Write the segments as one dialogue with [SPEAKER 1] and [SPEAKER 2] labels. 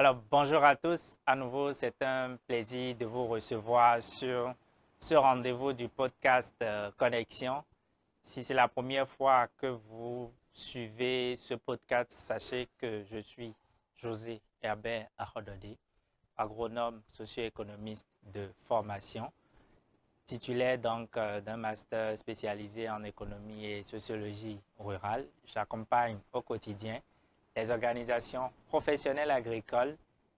[SPEAKER 1] Alors, bonjour à tous. À nouveau, c'est un plaisir de vous recevoir sur ce rendez-vous du podcast euh, Connexion. Si c'est la première fois que vous suivez ce podcast, sachez que je suis José Herbert Ahododé, agronome socio-économiste de formation, titulaire donc euh, d'un master spécialisé en économie et sociologie rurale. J'accompagne au quotidien les organisations professionnelles agricoles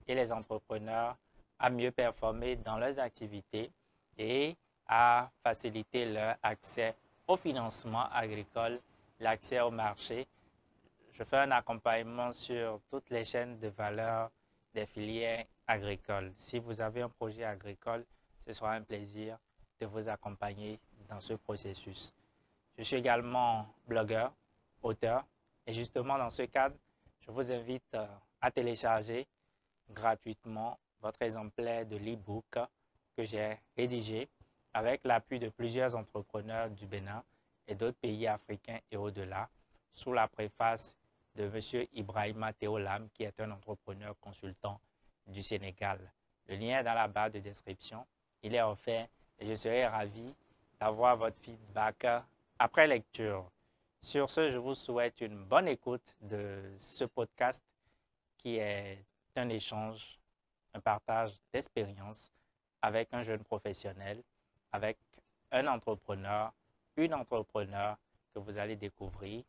[SPEAKER 1] et les entrepreneurs à mieux performer dans leurs activités et à faciliter leur accès au financement agricole, l'accès au marché. Je fais un accompagnement sur toutes les chaînes de valeur des filières agricoles. Si vous avez un projet agricole, ce sera un plaisir de vous accompagner dans ce processus. Je suis également blogueur, auteur, et justement dans ce cadre, je vous invite euh, à télécharger gratuitement votre exemplaire de l'e-book que j'ai rédigé avec l'appui de plusieurs entrepreneurs du Bénin et d'autres pays africains et au-delà, sous la préface de M. Ibrahima Théolam, qui est un entrepreneur consultant du Sénégal. Le lien est dans la barre de description. Il est offert et je serai ravi d'avoir votre feedback après lecture. Sur ce, je vous souhaite une bonne écoute de ce podcast qui est un échange, un partage d'expériences avec un jeune professionnel, avec un entrepreneur, une entrepreneur que vous allez découvrir.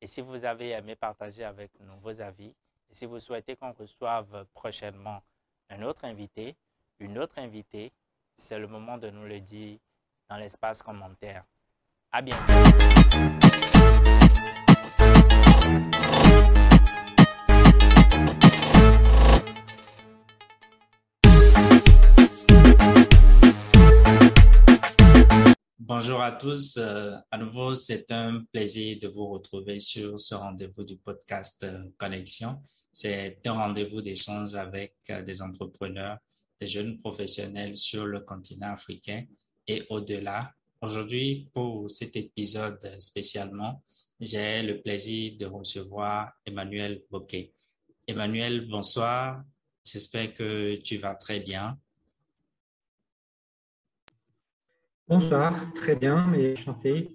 [SPEAKER 1] Et si vous avez aimé partager avec nous vos avis, et si vous souhaitez qu'on reçoive prochainement un autre invité, une autre invitée, c'est le moment de nous le dire dans l'espace commentaire. À bientôt. Bonjour à tous. Euh, à nouveau, c'est un plaisir de vous retrouver sur ce rendez-vous du podcast euh, Connexion. C'est un rendez-vous d'échange avec euh, des entrepreneurs, des jeunes professionnels sur le continent africain et au-delà Aujourd'hui, pour cet épisode spécialement, j'ai le plaisir de recevoir Emmanuel Bocquet. Emmanuel, bonsoir. J'espère que tu vas très bien.
[SPEAKER 2] Bonsoir, très bien et chanté.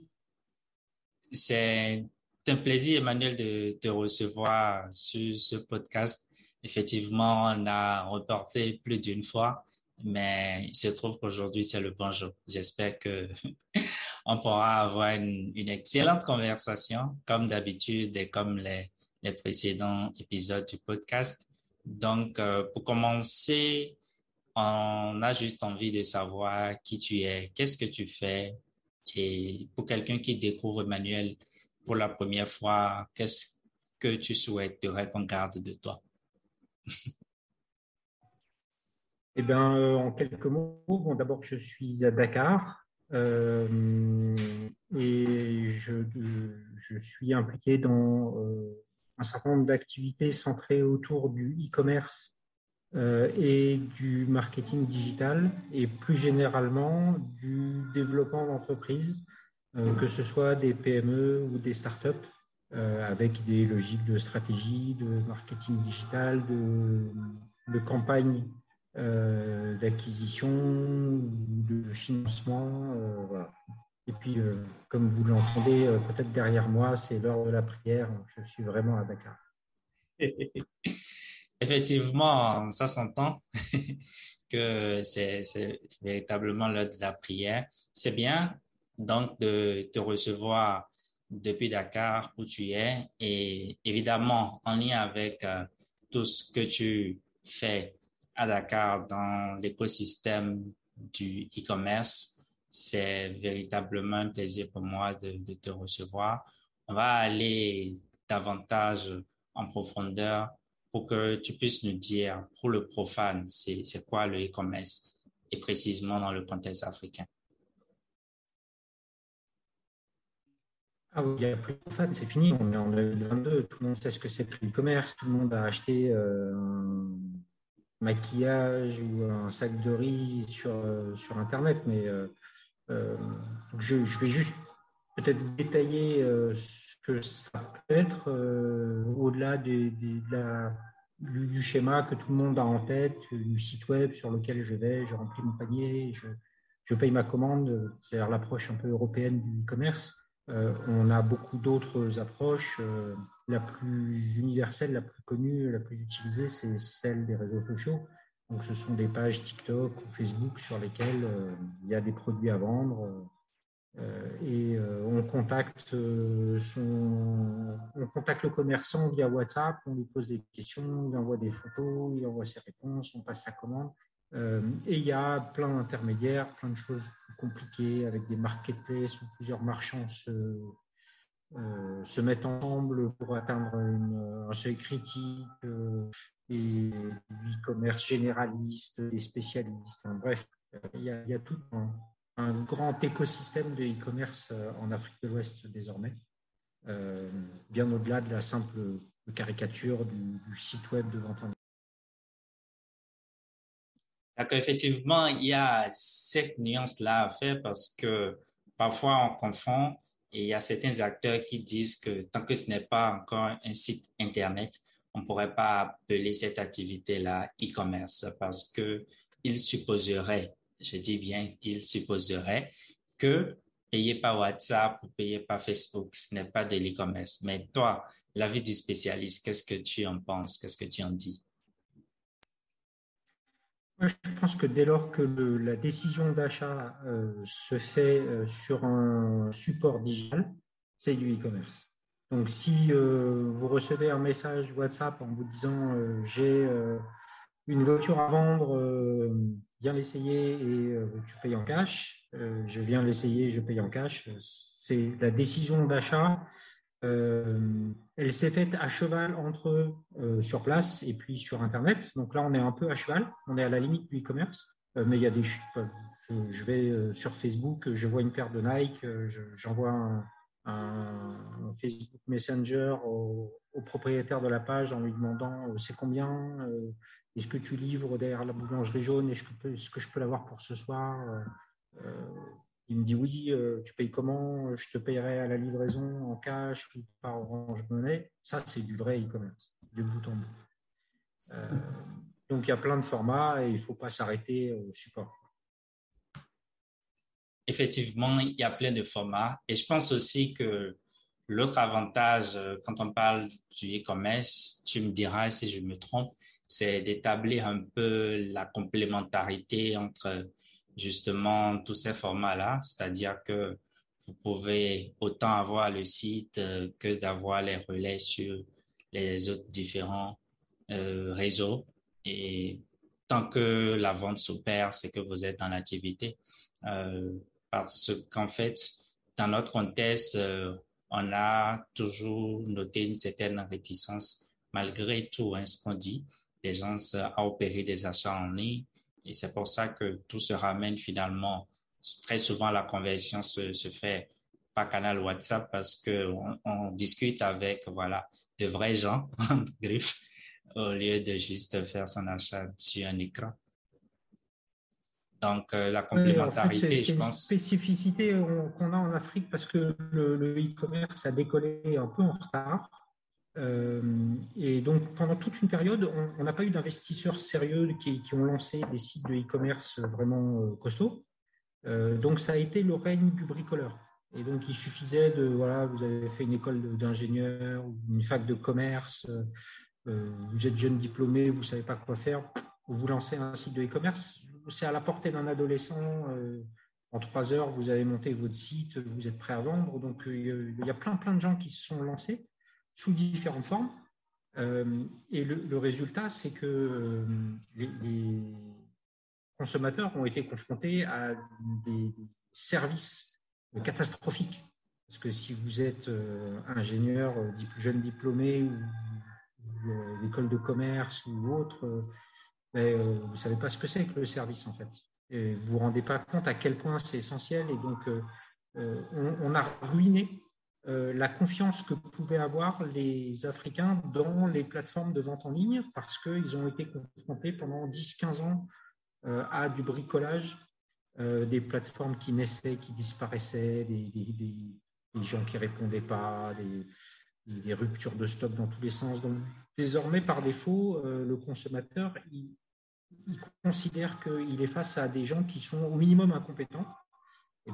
[SPEAKER 1] C'est un plaisir, Emmanuel, de te recevoir sur ce podcast. Effectivement, on a reporté plus d'une fois mais il se trouve qu'aujourd'hui, c'est le bonjour. J'espère que on pourra avoir une, excellente conversation, comme d'habitude et comme les, les, précédents épisodes du podcast. Donc, euh, pour commencer, on a juste envie de savoir qui tu es, qu'est-ce que tu fais. Et pour quelqu'un qui découvre Emmanuel pour la première fois, qu'est-ce que tu souhaiterais qu'on garde de toi?
[SPEAKER 2] Eh bien, euh, en quelques mots, d'abord, je suis à Dakar euh, et je, je, suis impliqué dans euh, un certain nombre d'activités centrées autour du e-commerce et du marketing digital et plus généralement du développement d'entreprises, que ce soit des PME ou des startups, avec des logiques de stratégie, de marketing digital, de, campagne euh, d'acquisition, de financement. Euh, Et puis, euh, comme vous l'entendez peut-être derrière moi, c'est l'heure de la prière. Je suis vraiment à Dakar.
[SPEAKER 1] Effectivement, ça s'entend que c'est véritablement l'heure de la prière. C'est bien donc de te recevoir depuis Dakar où tu es et évidemment en lien avec tout ce que tu fais à Dakar dans l'écosystème du e-commerce. C'est véritablement un plaisir pour moi de, te recevoir. On va aller davantage en profondeur pour que tu puisses nous dire, pour le profane, c'est quoi le e-commerce et précisément dans le contexte africain?
[SPEAKER 2] Ah oui, il n'y a plus de profane, c'est fini, on est en 2022, tout le monde sait ce que c'est que l'e-commerce, tout le monde a acheté euh, maquillage ou un sac de riz sur, euh, sur Internet, mais euh, je, je, vais juste peut-être détailler ce que ça peut être au-delà de, la du, schéma que tout le monde a en tête, du site web sur lequel je vais, je remplis mon panier, je, paye ma commande, c'est-à-dire l'approche un peu européenne du e-commerce. Euh, on a beaucoup d'autres approches. Euh, la plus universelle, la plus connue, la plus utilisée, c'est celle des réseaux sociaux. Donc, ce sont des pages TikTok ou Facebook sur lesquelles euh, il y a des produits à vendre et on contacte son, on contacte le commerçant via WhatsApp, on lui pose des questions, il envoie des photos, il envoie ses réponses, on passe sa commande. Euh, et il y a plein d'intermédiaires, plein de choses compliquées avec des marketplaces où plusieurs marchands se, euh, se mettent ensemble pour atteindre un seuil critique, euh, et du e-commerce généraliste, des spécialistes. bref, il y, a, il y, a, tout un, grand écosystème de e-commerce en Afrique de l'Ouest désormais, bien au-delà de la simple caricature du, du site web de vente en
[SPEAKER 1] effectivement, il y a cette nuance-là à faire parce que parfois on confond et il y a certains acteurs qui disent que tant que ce n'est pas encore un site Internet, on ne pourrait pas appeler cette activité-là e-commerce parce que il supposerait, je dis bien, il supposerait que payer par WhatsApp ou payer par Facebook, ce n'est pas de l'e-commerce. Mais toi, l'avis du spécialiste, qu'est-ce que tu en penses? Qu'est-ce que tu en dis?
[SPEAKER 2] je pense que dès lors que la décision d'achat euh, se fait euh, sur un support digital, c'est du e-commerce. Donc, si euh, vous recevez un message WhatsApp en vous disant j'ai une voiture à vendre, viens l'essayer et tu payes en cash, je viens l'essayer, je paye en cash, c'est la décision d'achat euh, elle s'est faite à cheval entre euh, sur place et puis sur Internet. Donc là, on est un peu à cheval. On est à la limite du e-commerce. Euh, mais il y a des. Je, vais sur Facebook, je vois une paire de Nike, j'envoie un, Facebook Messenger au, propriétaire de la page en lui demandant c'est combien, est-ce que tu livres derrière la boulangerie jaune, est-ce que, je peux l'avoir pour ce soir? Il me dit oui, euh, tu payes comment? Je te payerai à la livraison en cash ou par Orange Money. Ça, c'est du vrai e-commerce, de bout en bout. Euh, donc, il y a plein de formats et il ne faut pas s'arrêter au support.
[SPEAKER 1] Effectivement, il y a plein de formats. Et je pense aussi que l'autre avantage, euh, quand on parle du e-commerce, tu me diras si je me trompe, c'est d'établir un peu la complémentarité entre justement tous ces formats-là, c'est-à-dire que vous pouvez autant avoir le site euh, que d'avoir les relais sur les autres différents euh, réseaux. Et tant que la vente s'opère, c'est que vous êtes en activité. Euh, parce qu'en fait, dans notre contexte, on a toujours noté une certaine réticence, malgré tout hein, ce qu'on dit, des gens à opérer des achats en ligne et c'est pour ça que tout se ramène finalement. Très souvent, la conversion se, se fait par canal WhatsApp parce que on, discute avec voilà de vrais gens griffe au lieu de juste faire son achat sur un écran. Donc, euh, la complémentarité,
[SPEAKER 2] je pense. C'est une spécificité qu'on a en Afrique parce que le e-commerce a décollé un peu en retard. Euh, et donc, pendant toute une période, on n'a pas eu d'investisseurs sérieux qui, ont lancé des sites de e-commerce vraiment euh, costauds. Euh, donc, ça a été le règne du bricoleur. Et donc, il suffisait de, voilà, vous avez fait une école d'ingénieur une fac de commerce, vous êtes jeune diplômé, vous ne savez pas quoi faire, vous lancez un site de e-commerce. C'est à la portée d'un adolescent. en trois heures, vous avez monté votre site, vous êtes prêt à vendre. Donc, il y a plein, plein de gens qui se sont lancés sous différentes formes. Euh, et le, résultat, c'est que euh, les, consommateurs ont été confrontés à des, services catastrophiques. Parce que si vous êtes euh, ingénieur, jeune diplômé ou, l'école de commerce ou autre, ben, vous ne savez pas ce que c'est que le service en fait. Et vous ne vous rendez pas compte à quel point c'est essentiel. Et donc, on, a ruiné euh, la confiance que pouvaient avoir les Africains dans les plateformes de vente en ligne parce qu'ils ont été confrontés pendant 10-15 ans euh, à du bricolage, euh, des plateformes qui naissaient, qui disparaissaient, des, gens qui ne répondaient pas, des ruptures de stock dans tous les sens. Donc, désormais, par défaut, le consommateur, il considère qu'il est face à des gens qui sont au minimum incompétents.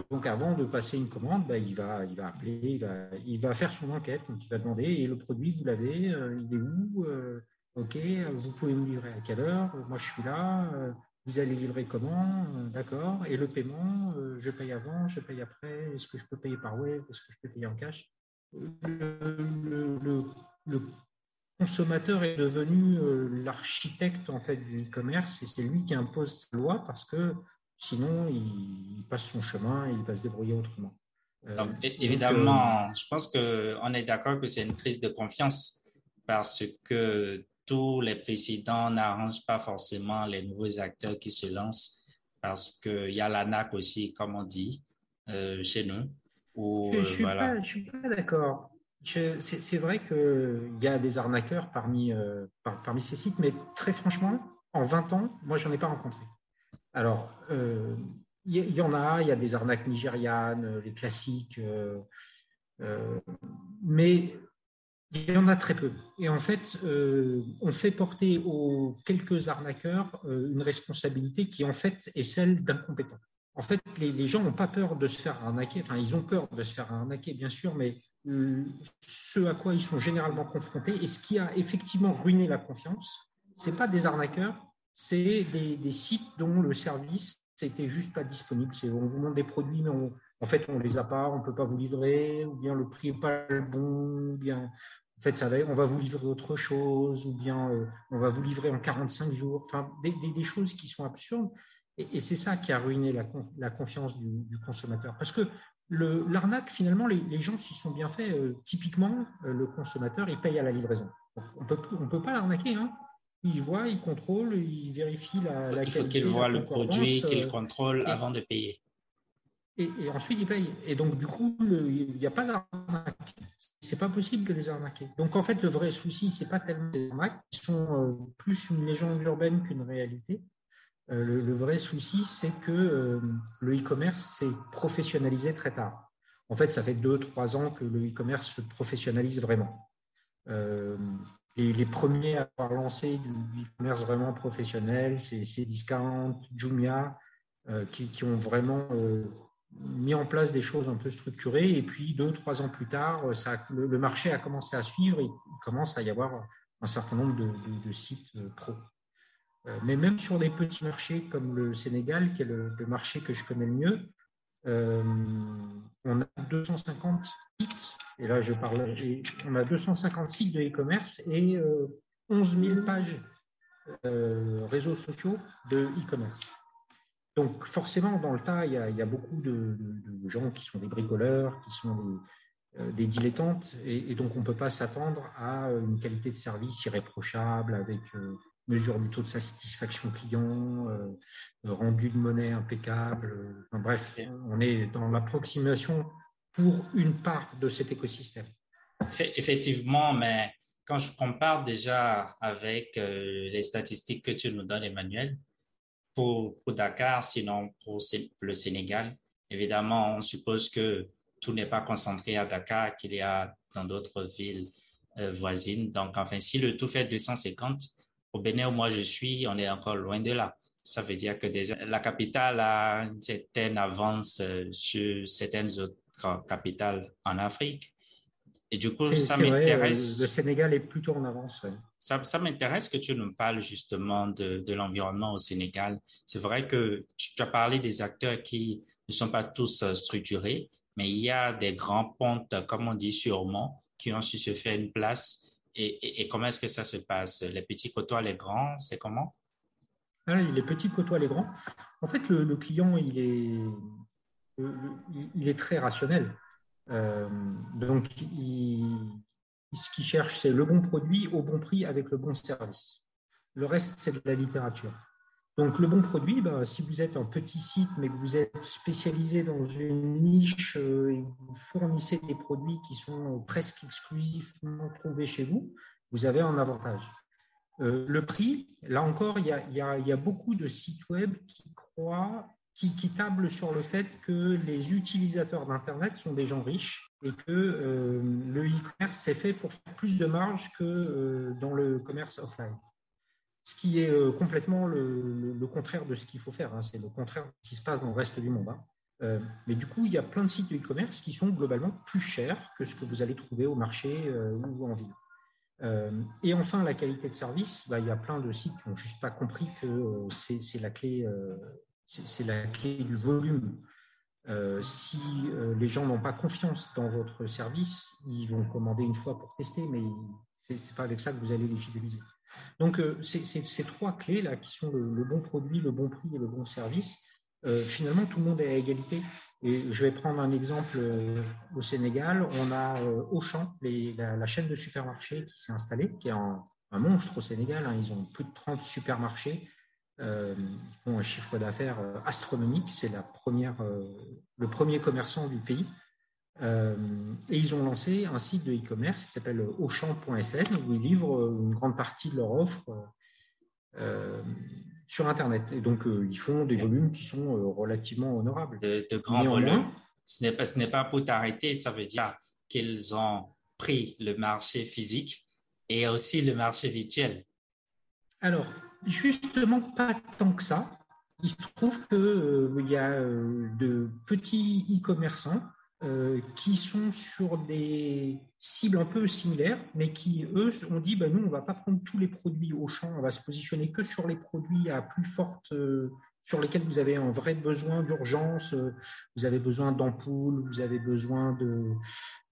[SPEAKER 2] Donc, avant de passer une commande, bah, il, va, il va appeler, il va, il va faire son enquête. Donc, il va demander et le produit, vous l'avez, euh, il est où euh, Ok, vous pouvez me livrer à quelle heure Moi, je suis là. Euh, vous allez livrer comment D'accord. Et le paiement, je paye avant, je paye après. Est-ce que je peux payer par web Est-ce que je peux payer en cash? Le, le, consommateur est devenu l'architecte en fait du e-commerce et c'est lui qui impose sa loi parce que sinon il passe son chemin et il va se débrouiller autrement.
[SPEAKER 1] Euh, évidemment, euh, je pense qu'on est d'accord que c'est une crise de confiance parce que tous les présidents n'arrangent pas forcément les nouveaux acteurs qui se lancent parce qu'il y a l'ANAC aussi, comme on dit, chez nous.
[SPEAKER 2] je ne suis pas d'accord c'est vrai qu'il y a des arnaqueurs parmi, euh, parmi ces sites, mais très franchement, en 20 ans, moi, je n'en ai pas rencontré. Alors, euh, il y, en a, il y a des arnaques nigérianes, les classiques, euh, mais il y en a très peu. Et en fait, on fait porter aux quelques arnaqueurs une responsabilité qui, en fait, est celle d'incompétents. En fait, les, les gens n'ont pas peur de se faire arnaquer. Enfin, ils ont peur de se faire arnaquer, bien sûr, mais ce à quoi ils sont généralement confrontés et ce qui a effectivement ruiné la confiance, ce n'est pas des arnaqueurs, c'est des, sites dont le service n'était juste pas disponible. On vous montre des produits, mais en fait, on ne les a pas, on ne peut pas vous livrer, ou bien le prix n'est pas le bon, ou bien en fait, ça va, on va vous livrer autre chose, ou bien euh, on va vous livrer en 45 jours. Enfin, des, choses qui sont absurdes. Et, c'est ça qui a ruiné la, confiance du, consommateur. Parce que L'arnaque, finalement, les, gens s'y sont bien faits. Euh, typiquement, euh, le consommateur, il paye à la livraison. On ne peut pas l'arnaquer. Hein. Il voit, il contrôle, il vérifie la, la
[SPEAKER 1] Il faut qu'il voit le produit, qu'il euh, contrôle avant de payer.
[SPEAKER 2] Et, ensuite, il paye. Et donc, du coup, il n'y a pas d'arnaque. C'est pas possible de les arnaquer. Donc, en fait, le vrai souci, c'est pas tellement les arnaques, qui sont plus une légende urbaine qu'une réalité. Euh, le, vrai souci, c'est que euh, le e-commerce s'est professionnalisé très tard. En fait, ça fait deux, trois ans que le e-commerce se professionnalise vraiment. Euh, les premiers à avoir lancé du e-commerce vraiment professionnel, c'est Cdiscount, Jumia, qui, ont vraiment mis en place des choses un peu structurées. Et puis, deux, trois ans plus tard, ça, le, marché a commencé à suivre et il commence à y avoir un certain nombre de, sites pro. Euh, mais même sur des petits marchés comme le Sénégal, qui est le, marché que je connais le mieux, euh, on a 250 sites, et là je parle, on a 250 sites de e-commerce et 11 euh, 000 pages réseaux sociaux de e-commerce. Donc forcément, dans le tas, il y a, beaucoup de, gens qui sont des bricoleurs, qui sont des, dilettantes, et, donc on ne peut pas s'attendre à une qualité de service irréprochable avec mesure du taux de satisfaction client, euh, rendu de monnaie impeccable. bref, on est dans l'approximation pour une part de cet écosystème.
[SPEAKER 1] Effectivement, mais quand je compare déjà avec euh, les statistiques que tu nous donnes, Emmanuel, pour, Dakar, sinon pour le Sénégal, évidemment, on suppose que tout n'est pas concentré à Dakar, qu'il y a dans d'autres villes euh, voisines. Donc, enfin, si le tout fait 250, au Bénin où moi je suis, on est encore loin de là. Ça veut dire que la capitale a une certaine avance euh, sur certaines autres capitales en Afrique. Et du coup, ça m'intéresse.
[SPEAKER 2] Le Sénégal est plutôt en avance.
[SPEAKER 1] Ça, ça m'intéresse que tu nous parles justement de, de l'environnement au Sénégal. C'est vrai que tu, as parlé des acteurs qui ne sont pas tous euh, structurés, mais il y a des grands pontes, comme on dit sûrement, qui ont su se faire une place et, comment est-ce que ça se passe? Les petits côtoient les grands, c'est comment?
[SPEAKER 2] Ah, Les petits côtoient les grands. En fait, le, client, il est, il est très rationnel. Euh, donc, ce qu'il cherche, c'est le bon produit au bon prix avec le bon service. Le reste, c'est de la littérature. Donc, le bon produit, ben, si vous êtes un petit site, mais que vous êtes spécialisé dans une niche euh, et que vous fournissez des produits qui sont presque exclusivement trouvés chez vous, vous avez un avantage. Euh, le prix, là encore, il y, a, beaucoup de sites web qui croient, qui, tablent sur le fait que les utilisateurs d'Internet sont des gens riches et que euh, le e-commerce, c'est fait pour faire plus de marge que dans le commerce offline. Ce qui est complètement le, contraire de ce qu'il faut faire. Hein. C'est le contraire de ce qui se passe dans le reste du monde. Hein. mais du coup, il y a plein de sites de e-commerce qui sont globalement plus chers que ce que vous allez trouver au marché ou en ville. Euh, et enfin, la qualité de service, bah, il y a plein de sites qui n'ont juste pas compris que euh, c'est la, clé, euh, c'est la clé du volume. si les gens n'ont pas confiance dans votre service, ils vont commander une fois pour tester, mais ce n'est pas avec ça que vous allez les fidéliser. Donc, c'est ces trois clés-là qui sont le, bon produit, le bon prix et le bon service. finalement, tout le monde est à égalité. Et je vais prendre un exemple euh, au Sénégal. On a euh, Auchan, la, chaîne de supermarchés qui s'est installée, qui est un, monstre au Sénégal. Hein. Ils ont plus de 30 supermarchés. Euh, ils un chiffre d'affaires astronomique. C'est la première, le premier commerçant du pays. et ils ont lancé un site de e-commerce qui s'appelle auchan.sn où ils livrent une grande partie de leur offre sur Internet. Et donc, euh, ils font des volumes qui sont euh, relativement honorables.
[SPEAKER 1] De, grands volumes. Ce n'est pas, pas pour t'arrêter, ça veut dire qu'ils ont pris le marché physique et aussi le marché virtuel.
[SPEAKER 2] Alors, justement, pas tant que ça. Il se trouve qu'il euh, y a de petits e-commerçants euh, qui sont sur des cibles un peu similaires, mais qui, eux, ont dit, ben, nous, on ne va pas prendre tous les produits au champ, on va se positionner que sur les produits à plus forte, euh, sur lesquels vous avez un vrai besoin d'urgence, euh, vous avez besoin d'ampoules, vous avez besoin de,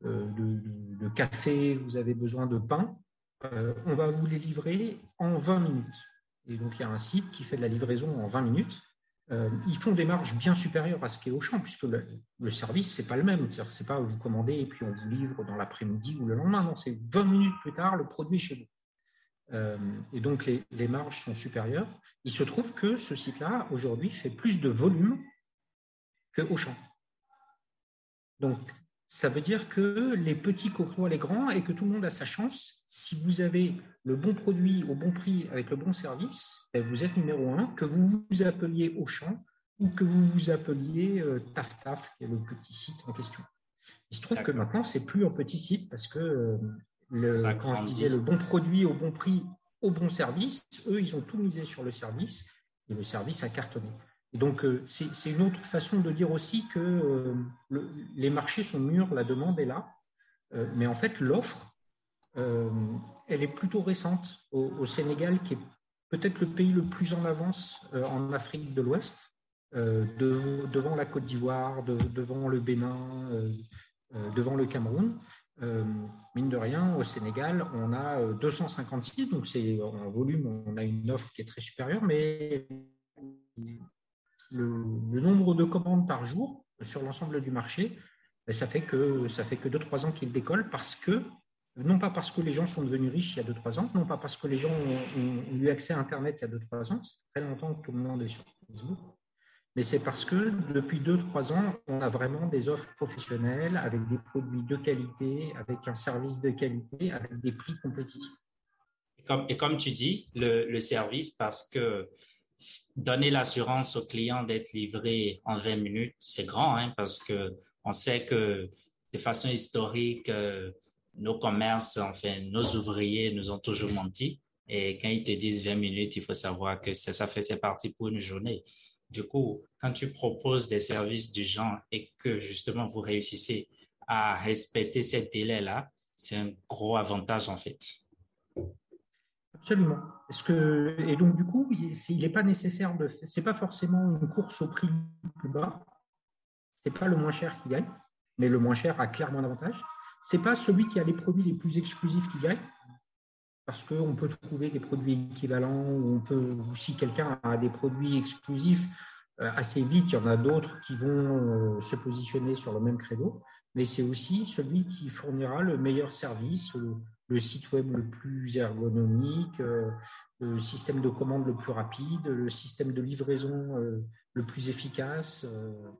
[SPEAKER 2] de, café, vous avez besoin de pain, on va vous les livrer en 20 minutes. Et donc, il y a un site qui fait de la livraison en 20 minutes. Euh, ils font des marges bien supérieures à ce qui est au champ, puisque le, service, ce n'est pas le même. Ce n'est pas vous commandez et puis on vous livre dans l'après-midi ou le lendemain. Non, c'est 20 minutes plus tard, le produit est chez vous. Euh, et donc, les, les, marges sont supérieures. Il se trouve que ce site-là, aujourd'hui, fait plus de volume que Auchan. Donc, ça veut dire que les petits côtoient les grands et que tout le monde a sa chance. Si vous avez le bon produit au bon prix avec le bon service, ben, vous êtes numéro un, que vous vous appeliez Auchan ou que vous vous appeliez euh, Taf Taf, qui est le petit site en question. Il se trouve que maintenant, c'est plus un petit site parce que euh, le, quand je disais le bon produit au bon prix, au bon service, eux, ils ont tout misé sur le service et le service a cartonné donc, euh, c'est une autre façon de dire aussi que euh, les marchés sont mûrs, la demande est là, euh, mais en fait, l'offre, elle est plutôt récente au, Sénégal, qui est peut-être le pays le plus en avance en Afrique de l'Ouest, devant la Côte d'Ivoire, devant le Bénin, devant le Cameroun. mine de rien, au Sénégal, on a 256, donc c'est en volume, on a une offre qui est très supérieure, mais le, nombre de commandes par jour sur l'ensemble du marché, ben, ça fait que ça fait que 2-3 ans qu'il décolle parce que, non pas parce que les gens sont devenus riches il y a 2-3 ans, non pas parce que les gens ont, eu accès à Internet il y a 2-3 ans, c'est très longtemps que tout le monde est sur Facebook, mais c'est parce que depuis 2-3 ans, on a vraiment des offres professionnelles avec des produits de qualité, avec un service de qualité, avec des prix compétitifs.
[SPEAKER 1] Et comme, tu dis, le service, parce que donner l'assurance au client d'être livré en 20 minutes, c'est grand, hein, parce que on sait que de façon historique, euh, nos commerces, enfin, nos ouvriers nous ont toujours menti. Et quand ils te disent 20 minutes, il faut savoir que ça, ça fait, c'est parti pour une journée. Du coup, quand tu proposes des services du genre et que justement vous réussissez à respecter ces délais-là, c'est un gros avantage en fait.
[SPEAKER 2] Absolument. que, et donc, du coup, il n'est pas nécessaire de. C'est pas forcément une course au prix plus bas. C'est pas le moins cher qui gagne, mais le moins cher a clairement l'avantage. C'est pas celui qui a les produits les plus exclusifs qui gagne, parce qu'on peut trouver des produits équivalents, ou on peut, si quelqu'un a des produits exclusifs, euh, assez vite, il y en a d'autres qui vont euh, se positionner sur le même credo, mais c'est aussi celui qui fournira le meilleur service, le site web le plus ergonomique, euh, le système de commande le plus rapide, le système de livraison euh, le plus efficace. Euh,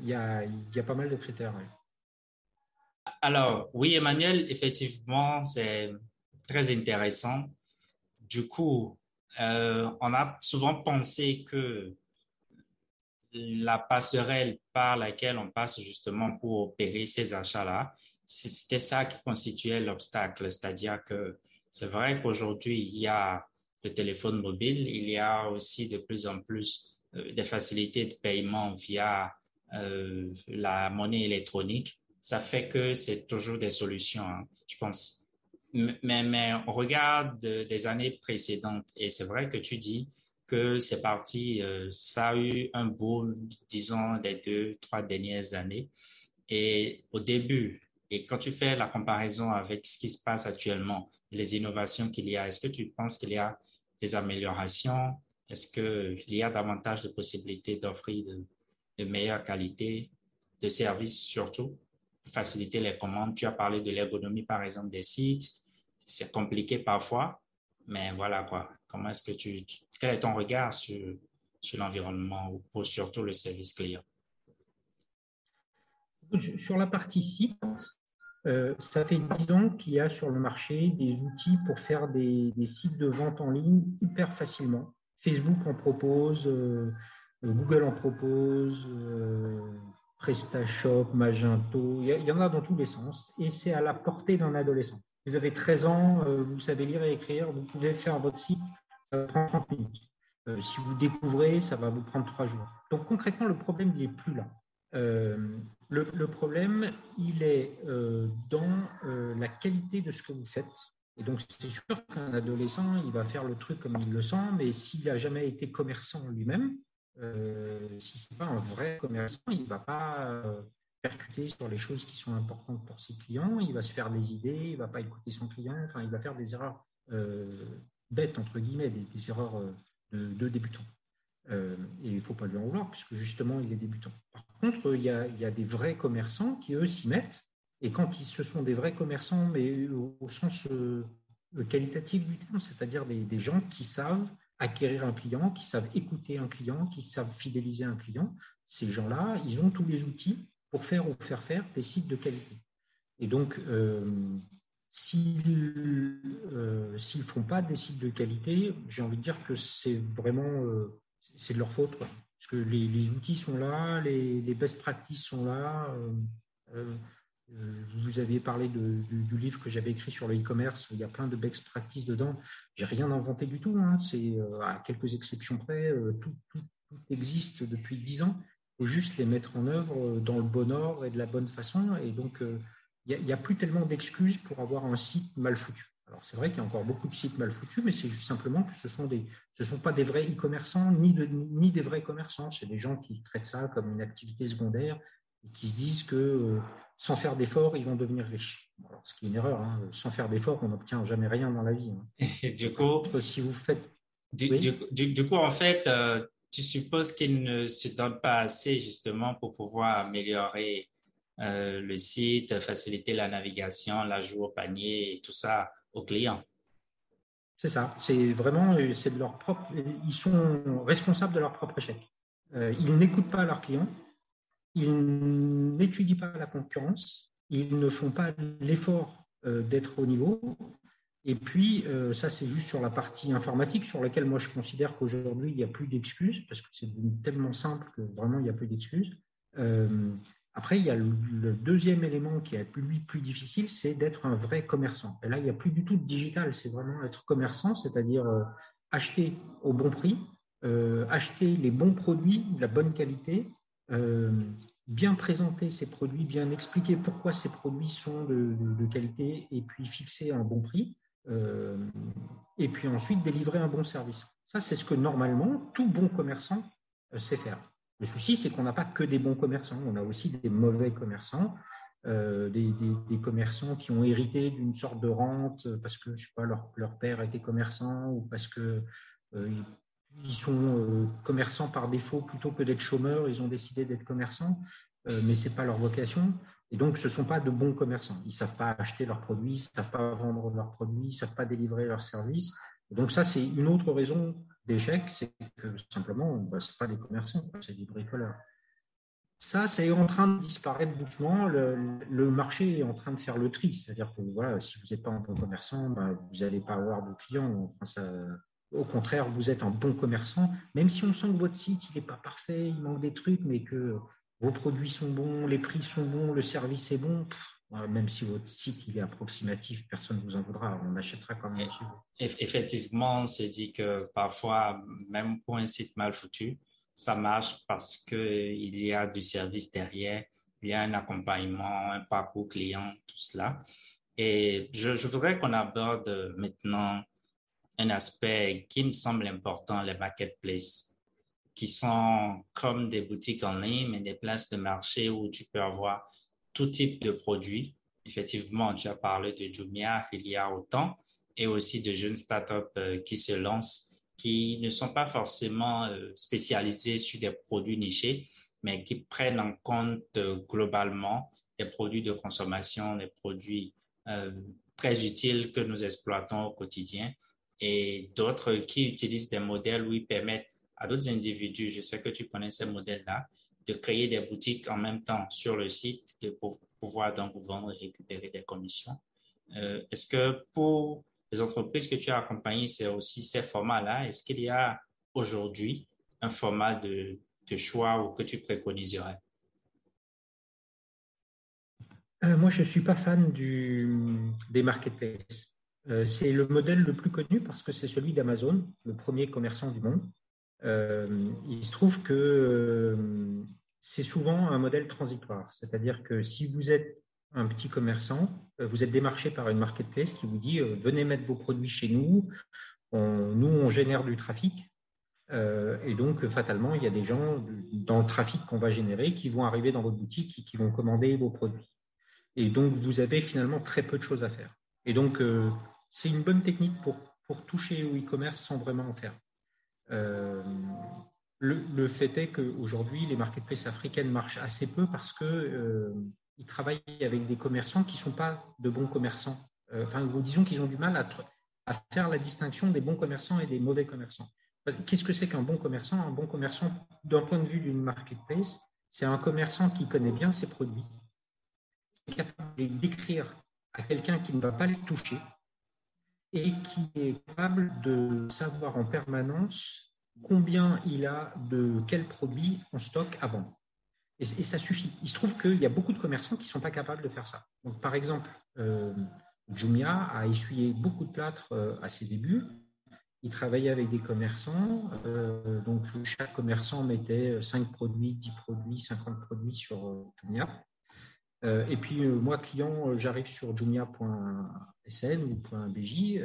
[SPEAKER 2] il y, a, il y a pas mal de critères.
[SPEAKER 1] Alors, oui, Emmanuel, effectivement, c'est très intéressant. Du coup, on a souvent pensé que la passerelle par laquelle on passe justement pour opérer ces achats-là, c'était ça qui constituait l'obstacle, c'est-à-dire que c'est vrai qu'aujourd'hui, il y a le téléphone mobile, il y a aussi de plus en plus euh, des facilités de paiement via euh, la monnaie électronique. Ça fait que c'est toujours des solutions, hein, je pense. Mais, mais on regarde des années précédentes et c'est vrai que tu dis que c'est parti, euh, ça a eu un boom, disons, des deux, trois dernières années. Et au début, et quand tu fais la comparaison avec ce qui se passe actuellement, les innovations qu'il y a, est-ce que tu penses qu'il y a des améliorations? Est-ce qu'il y a davantage de possibilités d'offrir de, de meilleure qualité de services surtout, faciliter les commandes? Tu as parlé de l'ergonomie, par exemple, des sites. C'est compliqué parfois, mais voilà quoi. Comment est-ce que tu, quel est ton regard sur, sur l'environnement ou pour surtout le service client?
[SPEAKER 2] Sur la partie site, euh, ça fait 10 ans qu'il y a sur le marché des outils pour faire des, sites de vente en ligne hyper facilement. Facebook en propose, euh, Google en propose, euh, PrestaShop, Magento, il y, en a dans tous les sens et c'est à la portée d'un adolescent. Vous avez 13 ans, vous savez lire et écrire, vous pouvez faire votre site, ça va prendre 30 minutes. si vous découvrez, ça va vous prendre 3 jours. Donc concrètement, le problème n'est plus là. Le, problème, il est euh, dans euh, la qualité de ce que vous faites. Et donc, c'est sûr qu'un adolescent, il va faire le truc comme il le sent, mais s'il n'a jamais été commerçant lui-même, euh, si ce n'est pas un vrai commerçant, il ne va pas percuter sur les choses qui sont importantes pour ses clients, il va se faire des idées, il ne va pas écouter son client, enfin, il va faire des erreurs bêtes, entre guillemets, des, erreurs de, de débutants. et il ne faut pas lui en vouloir, puisque justement, il est débutant. Par contre, il y, a, des vrais commerçants qui, eux, s'y mettent. Et quand ils, ce sont des vrais commerçants, mais au, sens euh, qualitatif du terme, c'est-à-dire des, gens qui savent acquérir un client, qui savent écouter un client, qui savent fidéliser un client, ces gens-là, ils ont tous les outils pour faire ou faire faire des sites de qualité. Et donc, euh, s'ils ne euh, font pas des sites de qualité, j'ai envie de dire que c'est vraiment c'est de leur faute. Parce que les, outils sont là, les, best practices sont là. Euh, euh, euh, vous aviez parlé du, livre que j'avais écrit sur le e-commerce, il y a plein de best practices dedans. J'ai rien inventé du tout, hein. c'est à quelques exceptions près, tout, existe depuis dix ans. Il faut juste les mettre en œuvre dans le bon ordre et de la bonne façon. Et donc, il n'y a, plus tellement d'excuses pour avoir un site mal foutu. Alors c'est vrai qu'il y a encore beaucoup de sites mal foutus, mais c'est juste simplement que ce sont des, ce sont pas des vrais e-commerçants ni, ni des vrais commerçants. C'est des gens qui traitent ça comme une activité secondaire et qui se disent que euh, sans faire d'efforts, ils vont devenir riches. ce qui est une erreur. Hein. Sans faire d'efforts, on n'obtient jamais rien dans la vie.
[SPEAKER 1] Hein. du coup,
[SPEAKER 2] si vous faites,
[SPEAKER 1] du, coup, en fait, euh, tu supposes qu'ils ne se donnent pas assez justement pour pouvoir améliorer euh, le site, faciliter la navigation, l'ajout au panier et tout ça aux clients.
[SPEAKER 2] C'est ça. C'est vraiment, c'est de leur propre. Ils sont responsables de leur propre échec. Euh, ils n'écoutent pas leurs clients. Ils n'étudient pas la concurrence. Ils ne font pas l'effort euh, d'être au niveau. Et puis, euh, ça, c'est juste sur la partie informatique, sur laquelle moi, je considère qu'aujourd'hui, il n'y a plus d'excuses, parce que c'est tellement simple que vraiment, il n'y a plus d'excuses. Après, il y a le, deuxième élément qui est lui plus difficile, c'est d'être un vrai commerçant. Et là, il n'y a plus du tout de digital, c'est vraiment être commerçant, c'est-à-dire euh, acheter au bon prix, euh, acheter les bons produits, la bonne qualité, euh, bien présenter ces produits, bien expliquer pourquoi ces produits sont de qualité et puis fixer un bon prix. et puis ensuite délivrer un bon service. Ça, c'est ce que normalement tout bon commerçant sait faire. Le souci, c'est qu'on n'a pas que des bons commerçants, on a aussi des mauvais commerçants, euh, des, commerçants qui ont hérité d'une sorte de rente parce que je sais pas, leur, leur père était commerçant ou parce que euh, ils sont euh, commerçants par défaut plutôt que d'être chômeurs, ils ont décidé d'être commerçants, mais ce n'est pas leur vocation. Et donc, ce ne sont pas de bons commerçants. Ils ne savent pas acheter leurs produits, ils ne savent pas vendre leurs produits, ils ne savent pas délivrer leurs services. donc, ça, c'est une autre raison c'est que simplement, bah, ce pas des commerçants, c'est des bricoleurs. Ça, c'est en train de disparaître doucement. Le, marché est en train de faire le tri. C'est-à-dire que voilà, si vous n'êtes pas un bon commerçant, bah, vous n'allez pas avoir de clients. au contraire, vous êtes un bon commerçant. Même si on sent que votre site n'est pas parfait, il manque des trucs, mais que vos produits sont bons, les prix sont bons, le service est bon, même si votre site il est approximatif, personne ne vous en voudra, on achètera quand même.
[SPEAKER 1] Effectivement, on se dit que parfois, même pour un site mal foutu, ça marche parce qu'il y a du service derrière, il y a un accompagnement, un parcours client, tout cela. Et je, je voudrais qu'on aborde maintenant un aspect qui me semble important, les marketplaces, qui sont comme des boutiques en ligne, mais des places de marché où tu peux avoir tout type de produits. Effectivement, tu as parlé de Jumia il y a autant et aussi de jeunes startups euh, qui se lancent, qui ne sont pas forcément euh, spécialisés sur des produits nichés, mais qui prennent en compte euh, globalement des produits de consommation, des produits très utiles que nous exploitons au quotidien et d'autres qui utilisent des modèles où ils permettent à d'autres individus, je sais que tu connais ces modèles-là, de créer des boutiques en même temps sur le site, de pouvoir donc vendre et récupérer des commissions. Euh, est-ce que pour les entreprises que tu as accompagnées, c'est aussi ces formats-là? Est-ce qu'il y a aujourd'hui un format de, choix ou que tu préconiserais?
[SPEAKER 2] Euh, moi, je ne suis pas fan des marketplaces. Euh, c'est le modèle le plus connu parce que c'est celui d'Amazon, le premier commerçant du monde. il se trouve que c'est souvent un modèle transitoire. C'est-à-dire que si vous êtes un petit commerçant, euh, vous êtes démarché par une marketplace qui vous dit euh, venez mettre vos produits chez nous, nous on génère du trafic. Euh, et donc, fatalement, il y a des gens dans le trafic qu'on va générer qui vont arriver dans votre boutique et qui vont commander vos produits. Et donc, vous avez finalement très peu de choses à faire. Et donc, c'est une bonne technique pour, pour toucher au e-commerce sans vraiment en faire. Le, fait est qu'aujourd'hui, les marketplaces africaines marchent assez peu parce qu'ils euh, travaillent avec des commerçants qui ne sont pas de bons commerçants. Euh, enfin, disons qu'ils ont du mal à, à, faire la distinction des bons commerçants et des mauvais commerçants. Qu'est-ce que c'est qu'un bon commerçant? Un bon commerçant, d'un point de vue d'une marketplace, c'est un commerçant qui connaît bien ses produits, qui est capable d'écrire à quelqu'un qui ne va pas les toucher et qui est capable de savoir en permanence combien il a de quels produits en stock avant. Et, ça suffit. Il se trouve qu'il y a beaucoup de commerçants qui ne sont pas capables de faire ça. Donc, par exemple, euh, Jumia a essuyé beaucoup de plâtre euh, à ses débuts. Il travaillait avec des commerçants. Euh, donc, chaque commerçant mettait 5 produits, 10 produits, 50 produits sur Jumia. et puis, moi, client, j'arrive sur jumia.sn ou .bj.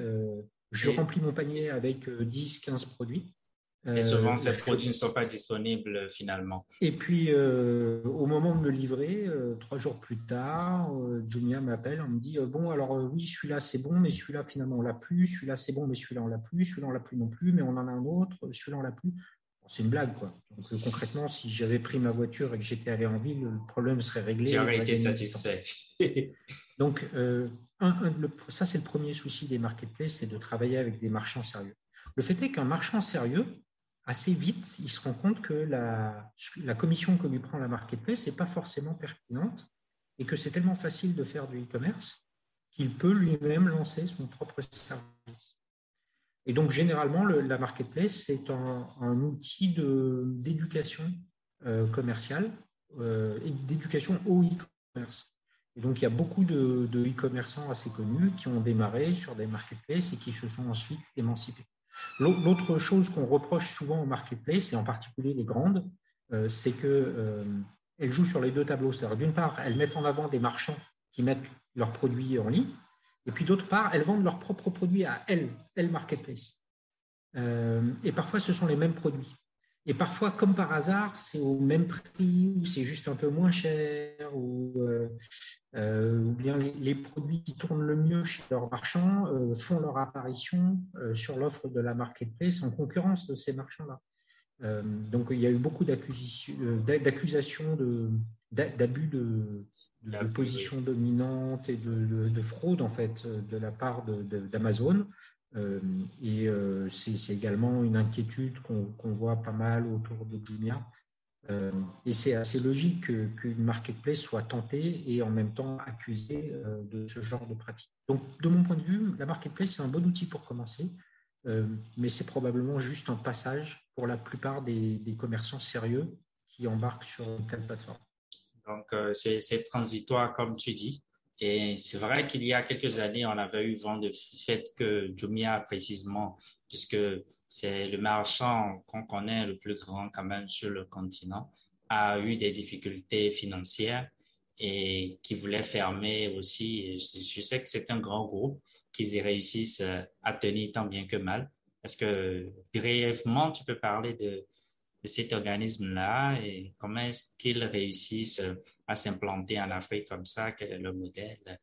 [SPEAKER 2] je remplis mon panier avec 10, 15 produits.
[SPEAKER 1] Et souvent, ces produits ne sont pas disponibles euh, finalement.
[SPEAKER 2] Et puis, euh, au moment de me livrer, euh, trois jours plus tard, Jumia m'appelle, on me dit Bon, alors oui, celui-là c'est bon, mais celui-là finalement on l'a plus, celui-là c'est bon, mais celui-là on l'a plus, celui-là on l'a plus non plus, mais on en a un autre, celui-là on l'a plus. c'est une blague, quoi. Donc, concrètement, si j'avais pris ma voiture et que j'étais allé en ville, le problème serait réglé.
[SPEAKER 1] Tu aurais été satisfait.
[SPEAKER 2] Donc, ça, c'est le premier souci des marketplaces, c'est de travailler avec des marchands sérieux. Le fait est qu'un marchand sérieux, assez vite, il se rend compte que la, commission que lui prend la marketplace n'est pas forcément pertinente et que c'est tellement facile de faire du e-commerce qu'il peut lui-même lancer son propre service. Et donc, généralement, la marketplace, c'est un, outil d'éducation euh, commerciale euh, et d'éducation au e-commerce. Et donc, il y a beaucoup de e-commerçants assez connus qui ont démarré sur des marketplaces et qui se sont ensuite émancipés. L'autre chose qu'on reproche souvent aux marketplaces, et en particulier les grandes, euh, c'est qu'elles euh, jouent sur les deux tableaux. D'une part, elles mettent en avant des marchands qui mettent leurs produits en ligne, et puis d'autre part, elles vendent leurs propres produits à elles, elles marketplace. Euh, et parfois, ce sont les mêmes produits. Et parfois, comme par hasard, c'est au même prix, ou c'est juste un peu moins cher, ou, euh, euh, ou bien les, produits qui tournent le mieux chez leurs marchands euh, font leur apparition sur l'offre de la marketplace en concurrence de ces marchands-là. donc, il y a eu beaucoup d'accusations d'abus de, de, position dominante et de, de, fraude, en fait, de la part d'Amazon. Euh, et euh, c'est également une inquiétude qu'on voit pas mal autour de Jumia. Euh, et c'est assez logique qu'une marketplace soit tentée et en même temps accusée de ce genre de pratique. Donc, de mon point de vue, la marketplace, c'est un bon outil pour commencer, mais c'est probablement juste un passage pour la plupart des, des, commerçants sérieux qui embarquent sur une telle plateforme.
[SPEAKER 1] Donc, c'est transitoire, comme tu dis. Et c'est vrai qu'il y a quelques années, on avait eu vent du fait que Jumia, précisément, puisque c'est le marchand qu'on connaît le plus grand quand même sur le continent, a eu des difficultés financières et qui voulait fermer aussi. Je sais que c'est un grand groupe qu'ils y réussissent euh, à tenir tant bien que mal. Est-ce que brièvement, tu peux parler de, cet organisme-là et comment est-ce qu'ils réussissent euh, à s'implanter en Afrique comme ça? Quel est le modèle?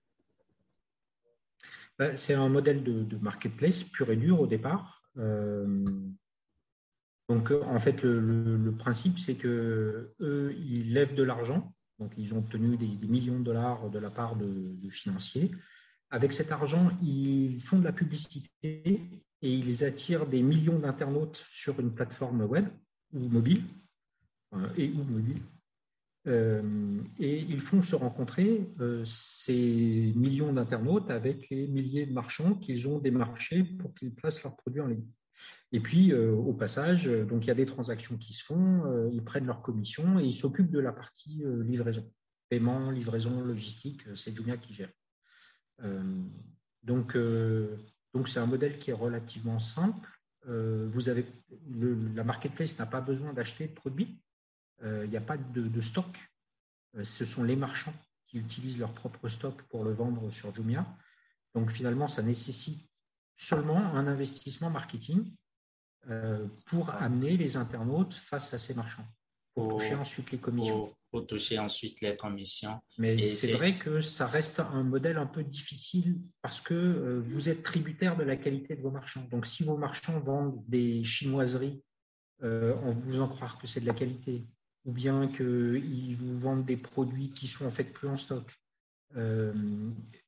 [SPEAKER 2] Ben, c'est un modèle de, marketplace pur et dur au départ. Euh, donc, en fait, le, principe, c'est que eux, ils lèvent de l'argent. Donc, ils ont obtenu des, millions de dollars de la part de financiers. Avec cet argent, ils font de la publicité et ils attirent des millions d'internautes sur une plateforme web ou mobile, euh, et ou mobile. Euh, et ils font se rencontrer euh, ces millions d'internautes avec les milliers de marchands qu'ils ont démarchés pour qu'ils placent leurs produits en ligne. Et puis, au passage, donc il y a des transactions qui se font, ils prennent leur commission et ils s'occupent de la partie livraison. Paiement, livraison, logistique, c'est Jumia qui gère. donc, donc c'est un modèle qui est relativement simple. Euh, vous avez la marketplace n'a pas besoin d'acheter de produits. Euh, il n'y a pas de, stock. Euh, ce sont les marchands qui utilisent leur propre stock pour le vendre sur Jumia. Donc finalement, ça nécessite seulement un investissement marketing pour amener les internautes face à ces marchands, pour toucher ensuite les commissions
[SPEAKER 1] pour toucher ensuite les commissions.
[SPEAKER 2] Mais c'est vrai que ça reste un modèle un peu difficile parce que euh, vous êtes tributaire de la qualité de vos marchands. Donc, si vos marchands vendent des chinoiseries, euh, on vous en croire que c'est de la qualité, ou bien qu'ils vous vendent des produits qui sont en fait plus en stock, euh,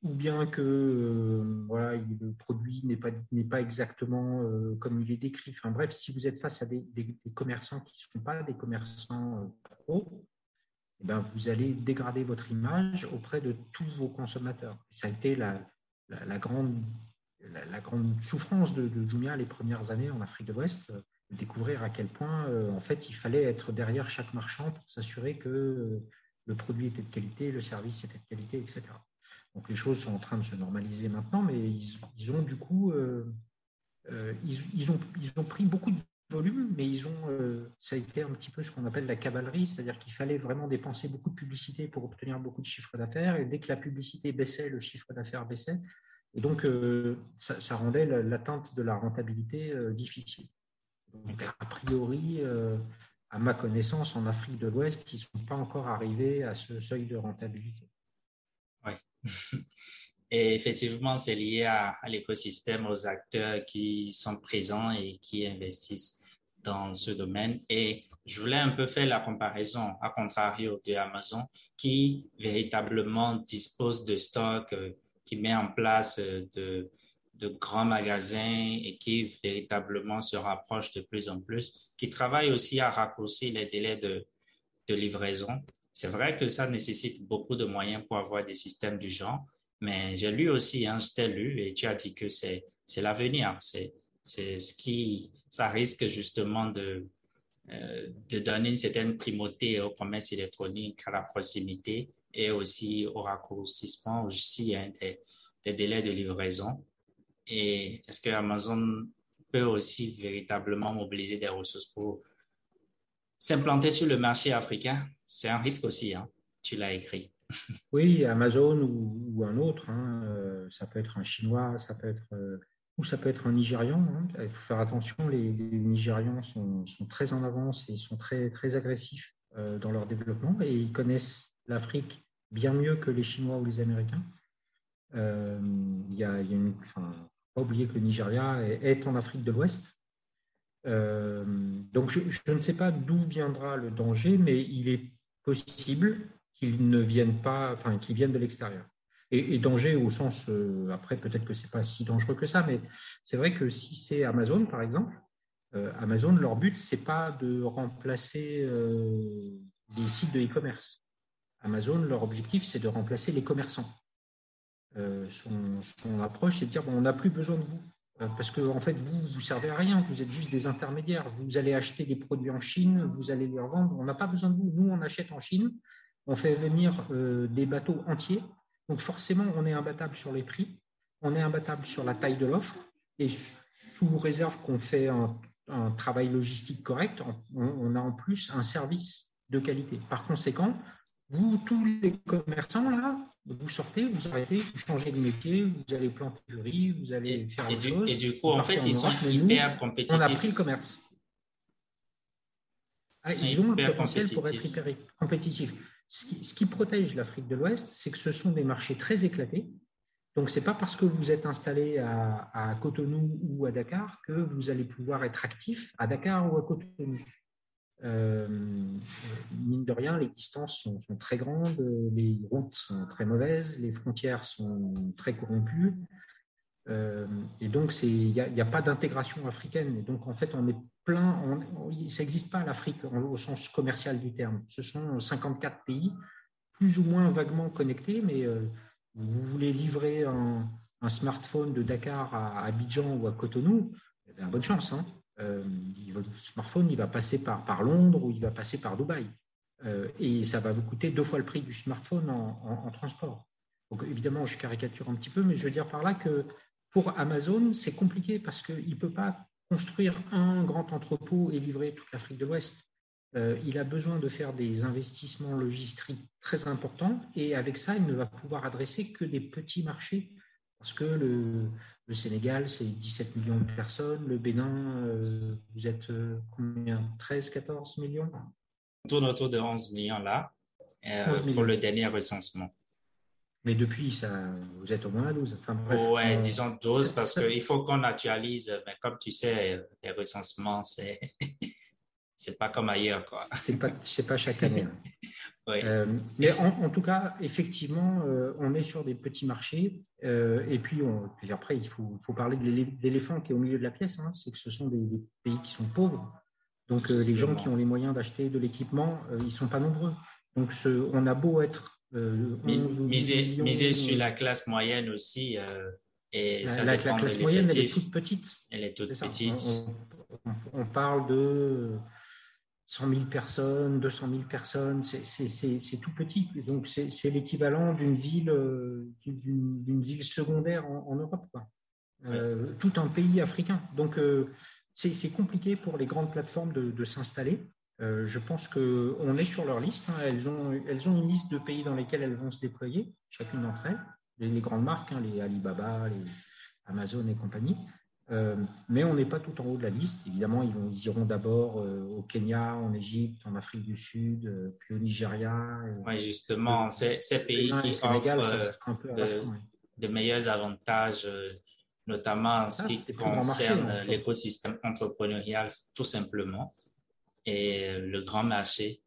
[SPEAKER 2] ou bien que euh, voilà, le produit n'est pas, pas exactement comme il est décrit. Enfin bref, si vous êtes face à des, des, commerçants qui ne sont pas des commerçants pro, eh ben, vous allez dégrader votre image auprès de tous vos consommateurs. ça a été la, grande, souffrance de, Jumia les premières années en Afrique de l'Ouest, de découvrir à quel point euh, en fait il fallait être derrière chaque marchand pour s'assurer que euh, le produit était de qualité, le service était de qualité, etc. Donc les choses sont en train de se normaliser maintenant, mais ils, ont du coup, euh, ils, ont, ils ont pris beaucoup de mais ils ont, euh, ça a été un petit peu ce qu'on appelle la cavalerie, c'est-à-dire qu'il fallait vraiment dépenser beaucoup de publicité pour obtenir beaucoup de chiffre d'affaires, et dès que la publicité baissait, le chiffre d'affaires baissait, et donc euh, ça, rendait l'atteinte de la rentabilité euh, difficile. A priori, à ma connaissance, en Afrique de l'Ouest, ils ne sont pas encore arrivés à ce seuil de rentabilité.
[SPEAKER 1] Oui. Et effectivement, c'est lié à l'écosystème, aux acteurs qui sont présents et qui investissent dans ce domaine. Et je voulais un peu faire la comparaison, à contrario de Amazon, qui véritablement dispose de stocks, euh, qui met en place euh, de, grands magasins et qui véritablement se rapproche de plus en plus, qui travaille aussi à raccourcir les délais de, livraison. C'est vrai que ça nécessite beaucoup de moyens pour avoir des systèmes du genre, mais j'ai lu aussi, hein, je t'ai lu et tu as dit que c'est l'avenir, c'est ce qui, ça risque justement de, euh, de donner une certaine primauté au commerce électronique, à la proximité et aussi au raccourcissement aussi hein, des, des, délais de livraison. Et est-ce que Amazon peut aussi véritablement mobiliser des ressources pour s'implanter sur le marché africain? C'est un risque aussi, hein? tu l'as écrit.
[SPEAKER 2] Oui, Amazon ou, un autre, hein, euh, ça peut être un chinois, ça peut être euh, ou ça peut être un Nigérian. Hein. Il faut faire attention, les, Nigérians sont, très en avance et sont très, très agressifs euh, dans leur développement et ils connaissent l'Afrique bien mieux que les Chinois ou les Américains. Euh, il y a, pas oublier que le Nigeria est, en Afrique de l'Ouest. Euh, donc je, je, ne sais pas d'où viendra le danger, mais il est possible qu'ils ne viennent pas, enfin qu'ils viennent de l'extérieur et, danger au sens, euh, après peut-être que ce n'est pas si dangereux que ça, mais c'est vrai que si c'est Amazon, par exemple, euh, Amazon, leur but, ce n'est pas de remplacer euh, des sites de e-commerce. Amazon, leur objectif, c'est de remplacer les commerçants. Son, approche, c'est de dire, bon, on n'a plus besoin de vous. Parce que en fait, vous, vous servez à rien, vous êtes juste des intermédiaires. Vous allez acheter des produits en Chine, vous allez les revendre. On n'a pas besoin de vous. Nous, on achète en Chine, on fait venir des bateaux entiers Donc forcément, on est imbattable sur les prix, on est imbattable sur la taille de l'offre, et sous réserve qu'on fait un, travail logistique correct, on, a en plus un service de qualité. Par conséquent, vous, tous les commerçants, là, vous sortez, vous arrêtez, vous changez de métier, vous allez planter du riz, vous allez faire
[SPEAKER 1] et du,
[SPEAKER 2] chose.
[SPEAKER 1] Et du coup, en fait, ils sont hyper compétitifs.
[SPEAKER 2] On a pris le commerce. Ah, ils ont le potentiel pour être hyper compétitifs. Ce qui, protège l'Afrique de l'Ouest, c'est que ce sont des marchés très éclatés. Donc, ce n'est pas parce que vous êtes installé à, Cotonou ou à Dakar que vous allez pouvoir être actif à Dakar ou à Cotonou. Euh, mine de rien, les distances sont, très grandes, les routes sont très mauvaises, les frontières sont très corrompues. Euh, et donc, il n'y a, pas d'intégration africaine. Et donc, en fait, on est plein, ça n'existe pas l'Afrique au sens commercial du terme. Ce sont 54 pays, plus ou moins vaguement connectés, mais euh, vous voulez livrer un, smartphone de Dakar à Abidjan ou à Cotonou, eh bien, bonne chance. Hein. Euh, smartphone, il va passer par, Londres ou il va passer par Dubaï. et ça va vous coûter deux fois le prix du smartphone en transport. Donc évidemment, je caricature un petit peu, mais je veux dire par là que pour Amazon, c'est compliqué parce qu'il ne peut pas construire un grand entrepôt et livrer toute l'Afrique de l'Ouest. Euh, il a besoin de faire des investissements logistiques très importants et avec ça, il ne va pouvoir adresser que des petits marchés parce que le, Sénégal, c'est 17 millions de personnes, le Bénin, euh, vous êtes euh, combien? 13, 14 millions?
[SPEAKER 1] On tourne autour de 11 millions là pour le dernier recensement.
[SPEAKER 2] Mais depuis, ça, vous êtes au moins à 12.
[SPEAKER 1] Enfin, bref, ouais, disons 12 parce qu'il faut qu'on actualise. Mais comme tu sais, les recensements, c'est c'est pas comme ailleurs. quoi.
[SPEAKER 2] C'est pas, pas chaque année. Hein. oui. euh, mais en, tout cas, effectivement, euh, on est sur des petits marchés. Euh, et puis, on, puis, après, il faut, faut parler de l'éléphant qui est au milieu de la pièce. Hein, c'est que ce sont des, des, pays qui sont pauvres. Donc, euh, les gens qui ont les moyens d'acheter de l'équipement, ils ne sont pas nombreux. Donc, ce, on a beau être
[SPEAKER 1] euh, miser, sur la classe moyenne aussi. Euh, et
[SPEAKER 2] la, la, classe moyenne, elle est toute petite.
[SPEAKER 1] Elle est toute petite.
[SPEAKER 2] On, parle de 100 000 personnes, 200 000 personnes, c'est tout petit. Donc, c'est l'équivalent d'une ville, euh, d'une ville secondaire en, Europe. tout un pays africain. Donc, c'est compliqué pour les grandes plateformes de, de s'installer. Euh, je pense qu'on est sur leur liste. Hein. Elles, ont, elles ont une liste de pays dans lesquels elles vont se déployer, chacune d'entre elles, les, grandes marques, hein, les Alibaba, les Amazon et compagnie. Euh, mais on n'est pas tout en haut de la liste. Évidemment, ils, vont, ils iront d'abord euh, au Kenya, en Égypte, en Afrique du Sud, puis au Nigeria.
[SPEAKER 1] oui, justement, ces, pays qui offrent de, meilleurs avantages, notamment en ce ah, qui concerne l'écosystème entrepreneurial, tout simplement et le grand marché,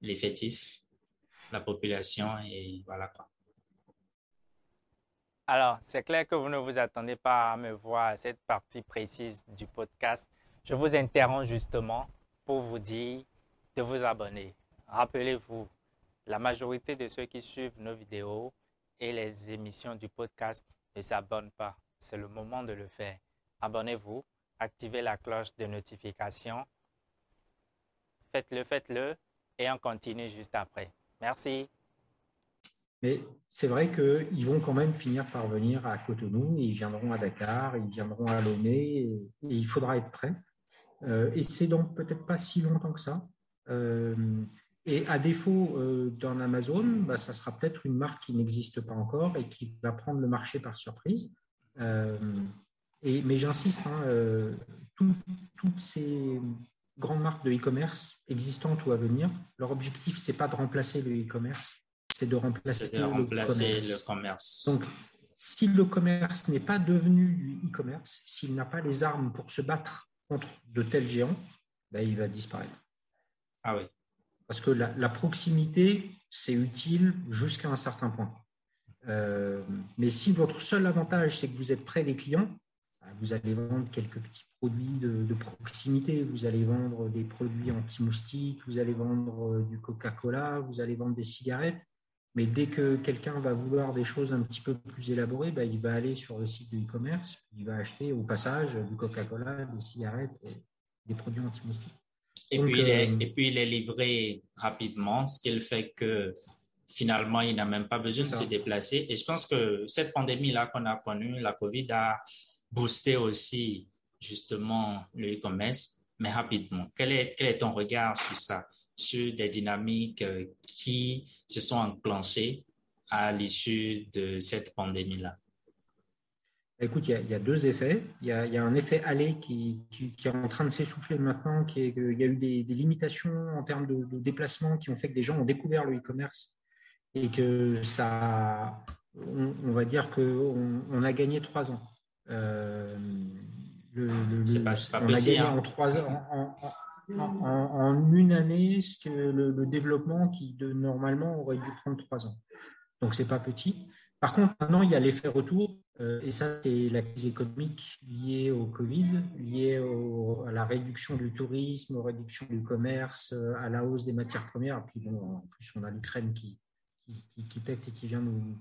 [SPEAKER 1] l'effectif, la population et voilà quoi.
[SPEAKER 3] Alors, c'est clair que vous ne vous attendez pas à me voir à cette partie précise du podcast. Je vous interromps justement pour vous dire de vous abonner. Rappelez-vous, la majorité de ceux qui suivent nos vidéos et les émissions du podcast ne s'abonnent pas. C'est le moment de le faire. Abonnez-vous, activez la cloche de notification faites-le, faites-le, et on continue juste après. Merci.
[SPEAKER 2] Mais c'est vrai qu'ils vont quand même finir par venir à Cotonou, ils viendront à Dakar, ils viendront à Lomé, et, il faudra être prêt. Euh, et c'est donc peut-être pas si longtemps que ça. Euh, et à défaut euh, dans Amazon, bah, ça sera peut-être une marque qui n'existe pas encore et qui va prendre le marché par surprise. et, mais j'insiste, hein, toutes ces grandes marques de e-commerce existantes ou à venir, leur objectif, c'est pas de remplacer le e-commerce, c'est de remplacer, le, commerce. Donc, si le commerce n'est pas devenu du e-commerce, s'il n'a pas les armes pour se battre contre de tels géants, ben, il va disparaître.
[SPEAKER 1] Ah oui.
[SPEAKER 2] Parce que la, proximité, c'est utile jusqu'à un certain point. Euh, mais si votre seul avantage, c'est que vous êtes près des clients, ben, vous allez vendre quelques petits produits de, proximité. Vous allez vendre des produits anti-moustiques, vous allez vendre euh, du Coca-Cola, vous allez vendre des cigarettes. Mais dès que quelqu'un va vouloir des choses un petit peu plus élaborées, bah, il va aller sur le site de e-commerce, il va acheter au passage du Coca-Cola, des cigarettes et des produits anti-moustiques.
[SPEAKER 1] Et, puis il est, euh, et puis il est livré rapidement, ce qui fait que finalement, il n'a même pas besoin de se déplacer. Et je pense que cette pandémie-là qu'on a connue, la COVID, a boosté aussi justement le e-commerce. Mais rapidement, quel est, ton regard sur ça, sur des dynamiques euh, qui se sont enclenchées à l'issue de cette pandémie-là?
[SPEAKER 2] Écoute, il y, a, deux effets. Il y a, un effet aller qui, est en train de s'essouffler maintenant, qui est qu'il y a eu des, limitations en termes de, déplacement qui ont fait que des gens ont découvert le e-commerce et que ça, on, va dire qu'on on a gagné trois ans.
[SPEAKER 1] Euh, c'est pas, pas on a gagné
[SPEAKER 2] hein. en trois ans. En, une année, ce que le, développement qui de, normalement aurait dû prendre trois ans. Donc, c'est pas petit. Par contre, maintenant, il y a l'effet retour euh, et ça, c'est la crise économique liée au Covid, liée à la réduction du tourisme, aux réductions du commerce, euh, à la hausse des matières premières. Et puis, bon, en plus, on a l'Ukraine qui, qui, pète et qui vient nous,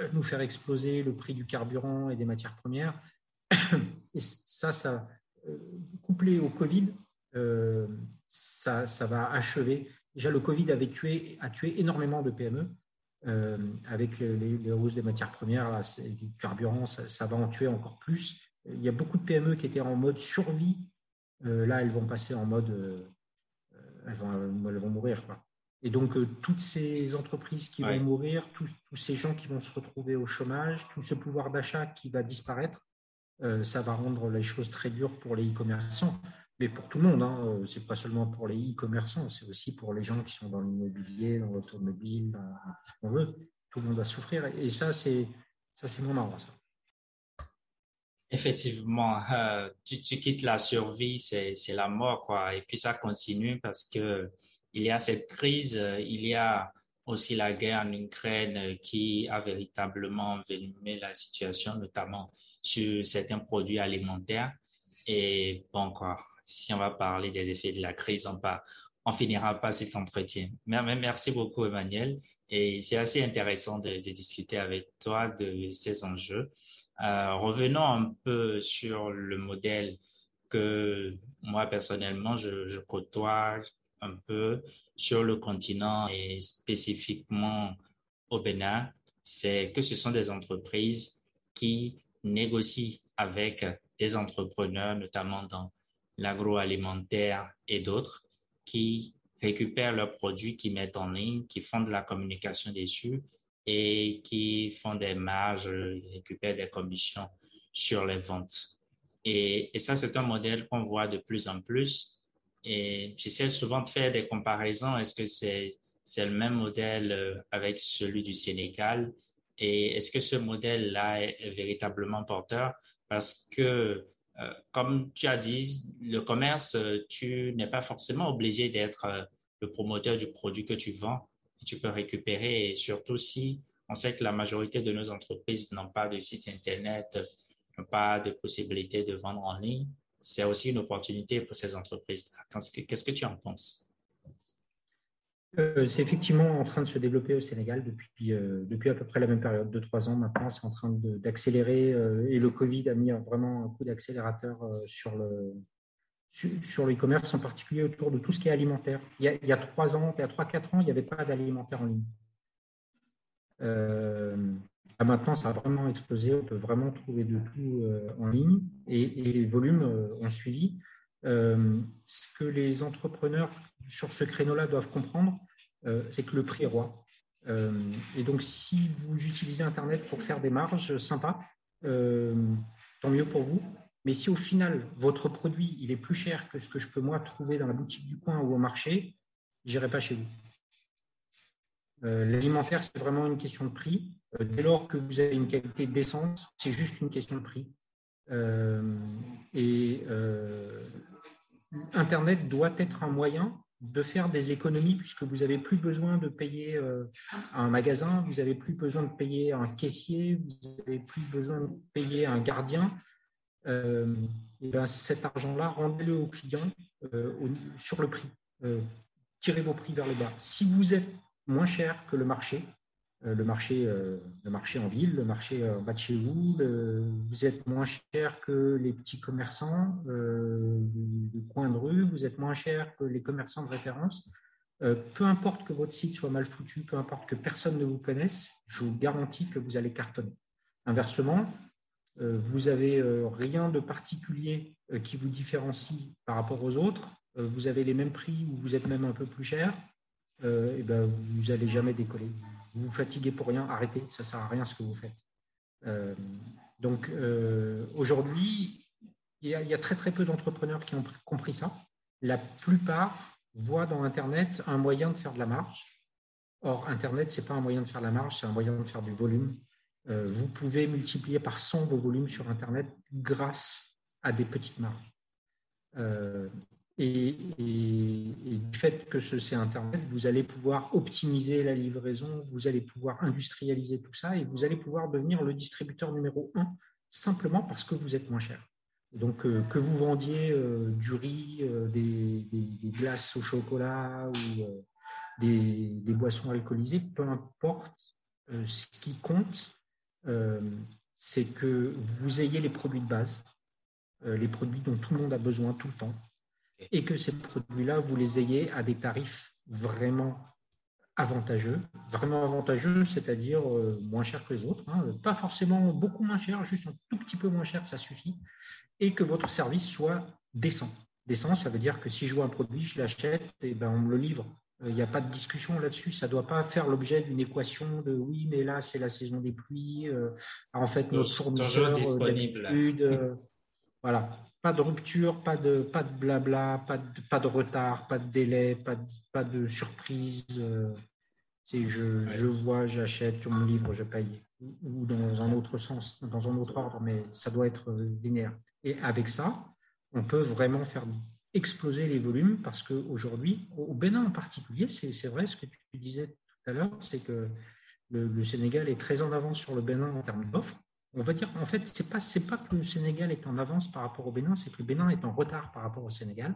[SPEAKER 2] euh, nous faire exploser le prix du carburant et des matières premières. Et ça, ça couplé au Covid, ça, ça va achever. Déjà, le Covid avait tué, a tué énormément de PME. Euh, avec les, hausses des matières premières, là, du carburant, ça, va en tuer encore plus. Il y a beaucoup de PME qui étaient en mode survie. Euh, là, elles vont passer en mode, euh, elles, vont, elles, vont, mourir. Et donc, toutes ces entreprises qui vont mourir, tous, ces gens qui vont se retrouver au chômage, tout ce pouvoir d'achat qui va disparaître, ça va rendre les choses très dures pour les e-commerçants mais pour tout le monde. Hein. Euh, Ce n'est pas seulement pour les e-commerçants, c'est aussi pour les gens qui sont dans l'immobilier, dans l'automobile, dans ce qu'on veut. Tout le monde va souffrir. Et ça, c'est ça, c'est marrant, ça.
[SPEAKER 1] Effectivement, euh, tu, quittes la survie, c'est la mort, quoi. Et puis ça continue parce que il y a cette crise, euh, il y a aussi la guerre en Ukraine qui a véritablement envenimé la situation, notamment sur certains produits alimentaires. Et bon, quoi, si on va parler des effets de la crise, on ne on finira pas cet entretien. Merci beaucoup, Emmanuel. Et c'est assez intéressant de, discuter avec toi de ces enjeux. Euh, revenons un peu sur le modèle que moi, personnellement, je, je côtoie un peu sur le continent et spécifiquement au Bénin. C'est que ce sont des entreprises qui négocient avec des entrepreneurs, notamment dans l'agroalimentaire et d'autres qui récupèrent leurs produits, qui mettent en ligne, qui font de la communication dessus et qui font des marges, récupèrent des commissions sur les ventes. Et, et ça, c'est un modèle qu'on voit de plus en plus. Et j'essaie souvent de faire des comparaisons. Est-ce que c'est c'est le même modèle euh, avec celui du Sénégal? Et est-ce que ce modèle-là est véritablement porteur? Parce que euh, comme tu as dit, le commerce, euh, tu n'es pas forcément obligé d'être euh, le promoteur du produit que tu vends. Tu peux récupérer et surtout si on sait que la majorité de nos entreprises n'ont pas de site Internet, n'ont pas de possibilité de vendre en ligne, c'est aussi une opportunité pour ces entreprises. Qu'est-ce que tu en penses?
[SPEAKER 2] Euh, c'est effectivement en train de se développer au Sénégal depuis, euh, à peu près la même période, 2-3 ans maintenant. C'est en train d'accélérer euh, et le Covid a mis vraiment un coup d'accélérateur sur le sur l'e-commerce, en particulier autour de tout ce qui est alimentaire. Il y a, il y a 3 ans, il y a 3-4 ans, il n'y avait pas d'alimentaire en ligne. maintenant, ça a vraiment explosé. On peut vraiment trouver de tout en ligne et, les volumes ont suivi. ce que les entrepreneurs sur ce créneau-là doivent comprendre, euh, c'est que le prix est roi. Euh, et donc, si vous utilisez Internet pour faire des marges sympas, euh, tant mieux pour vous. Mais si au final, votre produit, il est plus cher que ce que je peux moi trouver dans la boutique du coin ou au marché, j'irai pas chez vous. L'alimentaire, c'est vraiment une question de prix. dès lors que vous avez une qualité décente, c'est juste une question de prix. et Internet doit être un moyen de faire des économies puisque vous n'avez plus besoin de payer euh, un magasin, vous n'avez plus besoin de payer un caissier, vous n'avez plus besoin de payer un gardien. Euh, et ben, cet argent-là, rendez-le au client euh, sur le prix. tirez vos prix vers le bas. Si vous êtes moins cher que le marché, euh, le marché, euh, le marché en ville, le marché euh, en bas de chez vous, vous êtes moins cher que les petits commerçants du coin de rue, vous êtes moins cher que les commerçants de référence. peu importe que votre site soit mal foutu, peu importe que personne ne vous connaisse, je vous garantis que vous allez cartonner. Inversement, vous n'avez rien de particulier qui vous différencie par rapport aux autres, vous avez les mêmes prix ou vous êtes même un peu plus cher, et ben, vous n'allez jamais décoller. Vous fatiguez pour rien, arrêtez, ça ne sert à rien ce que vous faites. donc aujourd'hui, il y, a, très très peu d'entrepreneurs qui ont compris ça. La plupart voient dans Internet un moyen de faire de la marge. Or, Internet, ce n'est pas un moyen de faire de la marge, c'est un moyen de faire du volume. Euh, vous pouvez multiplier par 100 vos volumes sur Internet grâce à des petites marges. Et, du fait que c'est Internet, vous allez pouvoir optimiser la livraison, vous allez pouvoir industrialiser tout ça et vous allez pouvoir devenir le distributeur numéro un simplement parce que vous êtes moins cher. Donc, euh, que vous vendiez euh, du riz, euh, des, glaces au chocolat ou des, boissons alcoolisées, peu importe, ce qui compte, c'est que vous ayez les produits de base, les produits dont tout le monde a besoin tout le temps, et que ces produits-là, vous les ayez à des tarifs vraiment avantageux, vraiment avantageux, c'est-à-dire moins cher que les autres, hein. pas forcément beaucoup moins cher, juste un tout petit peu moins cher, ça suffit, et que votre service soit décent. Décent, ça veut dire que si je vois un produit, je l'achète et ben on me le livre. Il n'y a pas de discussion là-dessus. Ça ne doit pas faire l'objet d'une équation de oui, mais là, c'est la saison des pluies. Euh, en fait, notre fournisseur, euh,
[SPEAKER 1] disponible.
[SPEAKER 2] Euh, voilà. Pas de rupture, pas de, pas de blabla, pas de, pas de retard, pas de délai, pas de, pas de surprise. C'est je, je vois, j'achète, tu me livre, je paye. Ou dans un autre sens, dans un autre ordre, mais ça doit être linéaire. Et avec ça, on peut vraiment faire exploser les volumes parce qu'aujourd'hui, au Bénin en particulier, c'est vrai ce que tu disais tout à l'heure, c'est que le, Sénégal est très en avance sur le Bénin en termes d'offres. On va dire, en fait, c'est pas pas que le Sénégal est en avance par rapport au Bénin, c'est que le Bénin est en retard par rapport au Sénégal.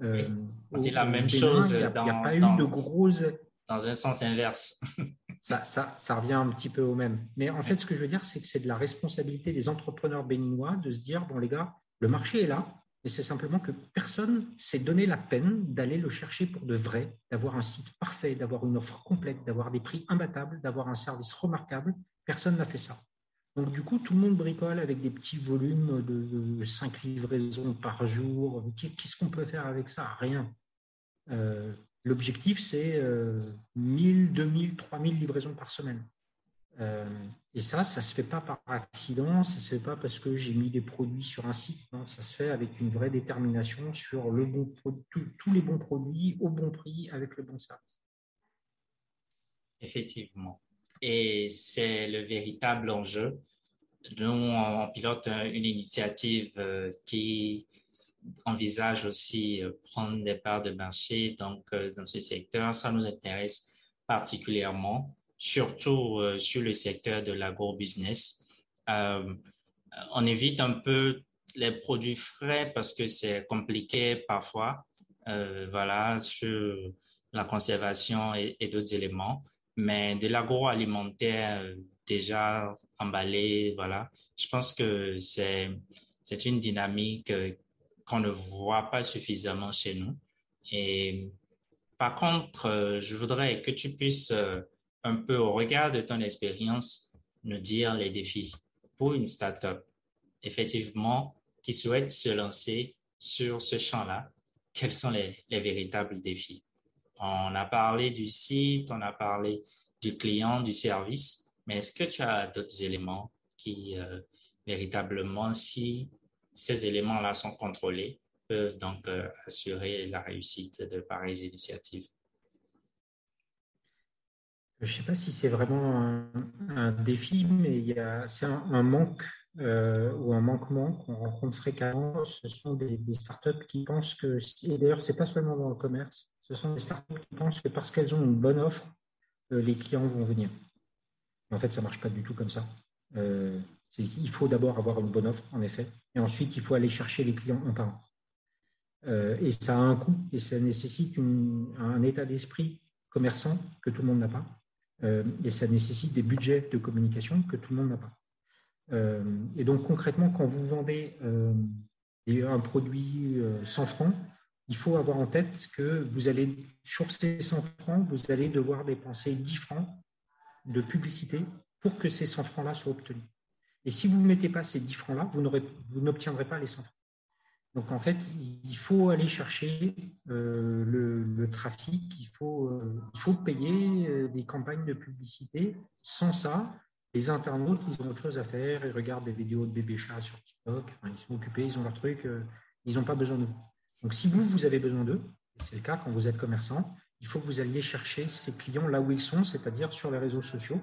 [SPEAKER 1] Euh, on dit la même chose.
[SPEAKER 2] Il n'y a, pas eu de grosses.
[SPEAKER 1] Dans un sens inverse.
[SPEAKER 2] ça, ça, ça, revient un petit peu au même. Mais en fait, ce que je veux dire, c'est que c'est de la responsabilité des entrepreneurs béninois de se dire, bon les gars, le marché est là, mais c'est simplement que personne s'est donné la peine d'aller le chercher pour de vrai, d'avoir un site parfait, d'avoir une offre complète, d'avoir des prix imbattables, d'avoir un service remarquable. Personne n'a fait ça. Donc du coup, tout le monde bricole avec des petits volumes de, 5 livraisons par jour. Qu'est-ce qu'on peut faire avec ça? Rien. Euh, L'objectif, c'est 1000, 2000, 3000 livraisons par semaine. Euh, et ça, ça ne se fait pas par accident, ça ne se fait pas parce que j'ai mis des produits sur un site. ça se fait avec une vraie détermination sur le bon, tous les bons produits au bon prix avec le bon service.
[SPEAKER 1] Effectivement. Et c'est le véritable enjeu. Nous, on pilote une initiative euh, qui envisage aussi euh, prendre des parts de marché donc, euh, dans ce secteur. Ça nous intéresse particulièrement, surtout sur le secteur de l'agro-business. on évite un peu les produits frais parce que c'est compliqué parfois, voilà, sur la conservation et d'autres éléments. Mais de l'agroalimentaire déjà emballé, voilà, je pense que c'est c'est une dynamique qu'on ne voit pas suffisamment chez nous. Et par contre, euh, je voudrais que tu puisses euh, un peu, au regard de ton expérience, nous dire les défis pour une startup, effectivement, qui souhaite se lancer sur ce champ-là. Quels sont les, véritables défis? On a parlé du site, on a parlé du client, du service, mais est-ce que tu as d'autres éléments qui, euh, véritablement, si ces éléments-là sont contrôlés, peuvent donc euh, assurer la réussite de pareilles initiatives.
[SPEAKER 2] Je ne sais pas si c'est vraiment un, défi, mais c'est un, manque euh, ou un manquement qu'on rencontre fréquemment. Ce sont des, startups qui pensent que, et d'ailleurs, ce n'est pas seulement dans le commerce, ce sont des startups qui pensent que parce qu'elles ont une bonne offre, euh, les clients vont venir. En fait, ça ne marche pas du tout comme ça. il faut d'abord avoir une bonne offre, en effet, et ensuite, il faut aller chercher les clients un par un. Euh, et ça a un coût et ça nécessite un état d'esprit commerçant que tout le monde n'a pas. Euh, et ça nécessite des budgets de communication que tout le monde n'a pas. Euh, et donc concrètement, quand vous vendez un produit 100 francs, il faut avoir en tête que vous allez, sur ces 100 francs, vous allez devoir dépenser 10 francs de publicité pour que ces 100 francs-là soient obtenus. Et si vous ne mettez pas ces 10 francs-là, vous n'obtiendrez pas les 100 francs. Donc en fait, il faut aller chercher euh, le, trafic, il faut, euh, payer euh, des campagnes de publicité. Sans ça, les internautes, ils ont autre chose à faire, ils regardent des vidéos de bébés chats sur TikTok, ils sont occupés, ils ont leur truc, ils n'ont pas besoin de vous. Donc si vous, vous avez besoin d'eux, c'est le cas quand vous êtes commerçant, il faut que vous alliez chercher ces clients là où ils sont, c'est-à-dire sur les réseaux sociaux.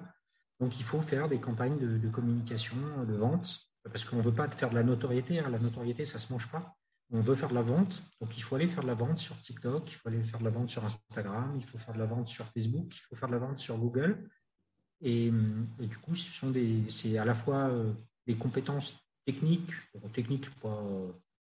[SPEAKER 2] Donc il faut faire des campagnes de, communication, de vente, parce qu'on ne veut pas faire de la notoriété. Hein. La notoriété, ça ne se mange pas on veut faire de la vente, donc il faut aller faire de la vente sur TikTok, il faut aller faire de la vente sur Instagram, il faut faire de la vente sur Facebook, il faut faire de la vente sur Google. Et, du coup, ce sont des, c'est à la fois euh, des compétences techniques, techniques pas.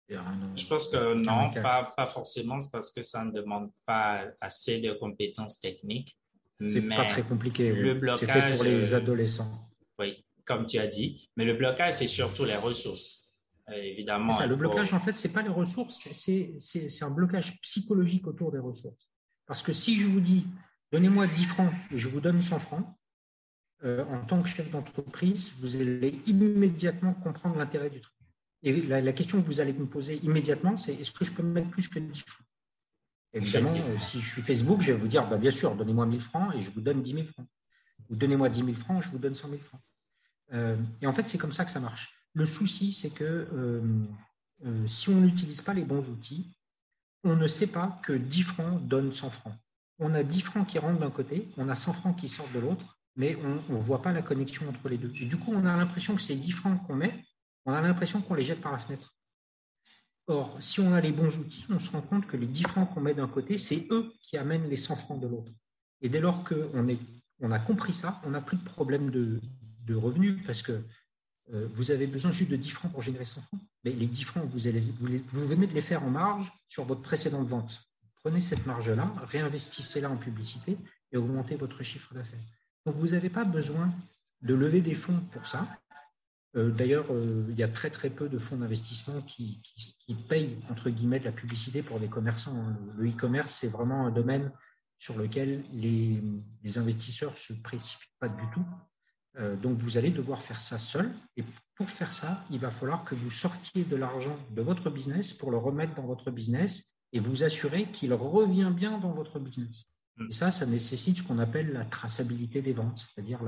[SPEAKER 1] Je pense que non, pas, pas forcément, c'est parce que ça ne demande pas assez de compétences techniques.
[SPEAKER 2] C'est pas très compliqué.
[SPEAKER 1] Le blocage.
[SPEAKER 2] pour les euh, adolescents.
[SPEAKER 1] Oui, comme tu as dit. Mais le blocage, c'est surtout les ressources. Euh, évidemment.
[SPEAKER 2] le blocage, en fait, ce n'est pas les ressources, c'est un blocage psychologique autour des ressources. Parce que si je vous dis, donnez-moi 10 francs et je vous donne 100 francs, euh, en tant que chef d'entreprise, vous allez immédiatement comprendre l'intérêt du truc. Et la, question que vous allez me poser immédiatement, c'est est-ce que je peux mettre plus que 10 francs? Évidemment, euh, si je suis Facebook, je vais vous dire, bah, bien sûr, donnez-moi 1000 francs et je vous donne 10 000 francs. Ou donnez-moi 10 000 francs, je vous donne 100 000 francs. et en fait, c'est comme ça que ça marche. Le souci, c'est que euh, euh, si on n'utilise pas les bons outils, on ne sait pas que 10 francs donnent 100 francs. On a 10 francs qui rentrent d'un côté, on a 100 francs qui sortent de l'autre, mais on ne voit pas la connexion entre les deux. Et du coup, on a l'impression que ces 10 francs qu'on met, on a l'impression qu'on les jette par la fenêtre. Or, si on a les bons outils, on se rend compte que les 10 francs qu'on met d'un côté, c'est eux qui amènent les 100 francs de l'autre. Et dès lors qu'on on a compris ça, on n'a plus de problème de, revenus parce que euh, vous avez besoin juste de 10 francs pour générer 100 francs. Mais les 10 francs, vous, venez de les faire en marge sur votre précédente vente. Prenez cette marge-là, réinvestissez-la en publicité et augmentez votre chiffre d'affaires. Donc, vous n'avez pas besoin de lever des fonds pour ça. Euh, d'ailleurs, euh, il y a très très peu de fonds d'investissement qui, payent entre guillemets de la publicité pour des commerçants. Hein. Le e-commerce, c'est vraiment un domaine sur lequel les, les investisseurs ne se précipitent pas du tout. Euh, donc, vous allez devoir faire ça seul. Et pour faire ça, il va falloir que vous sortiez de l'argent de votre business pour le remettre dans votre business et vous assurer qu'il revient bien dans votre business. Mm. Et ça, ça nécessite ce qu'on appelle la traçabilité des ventes, c'est-à-dire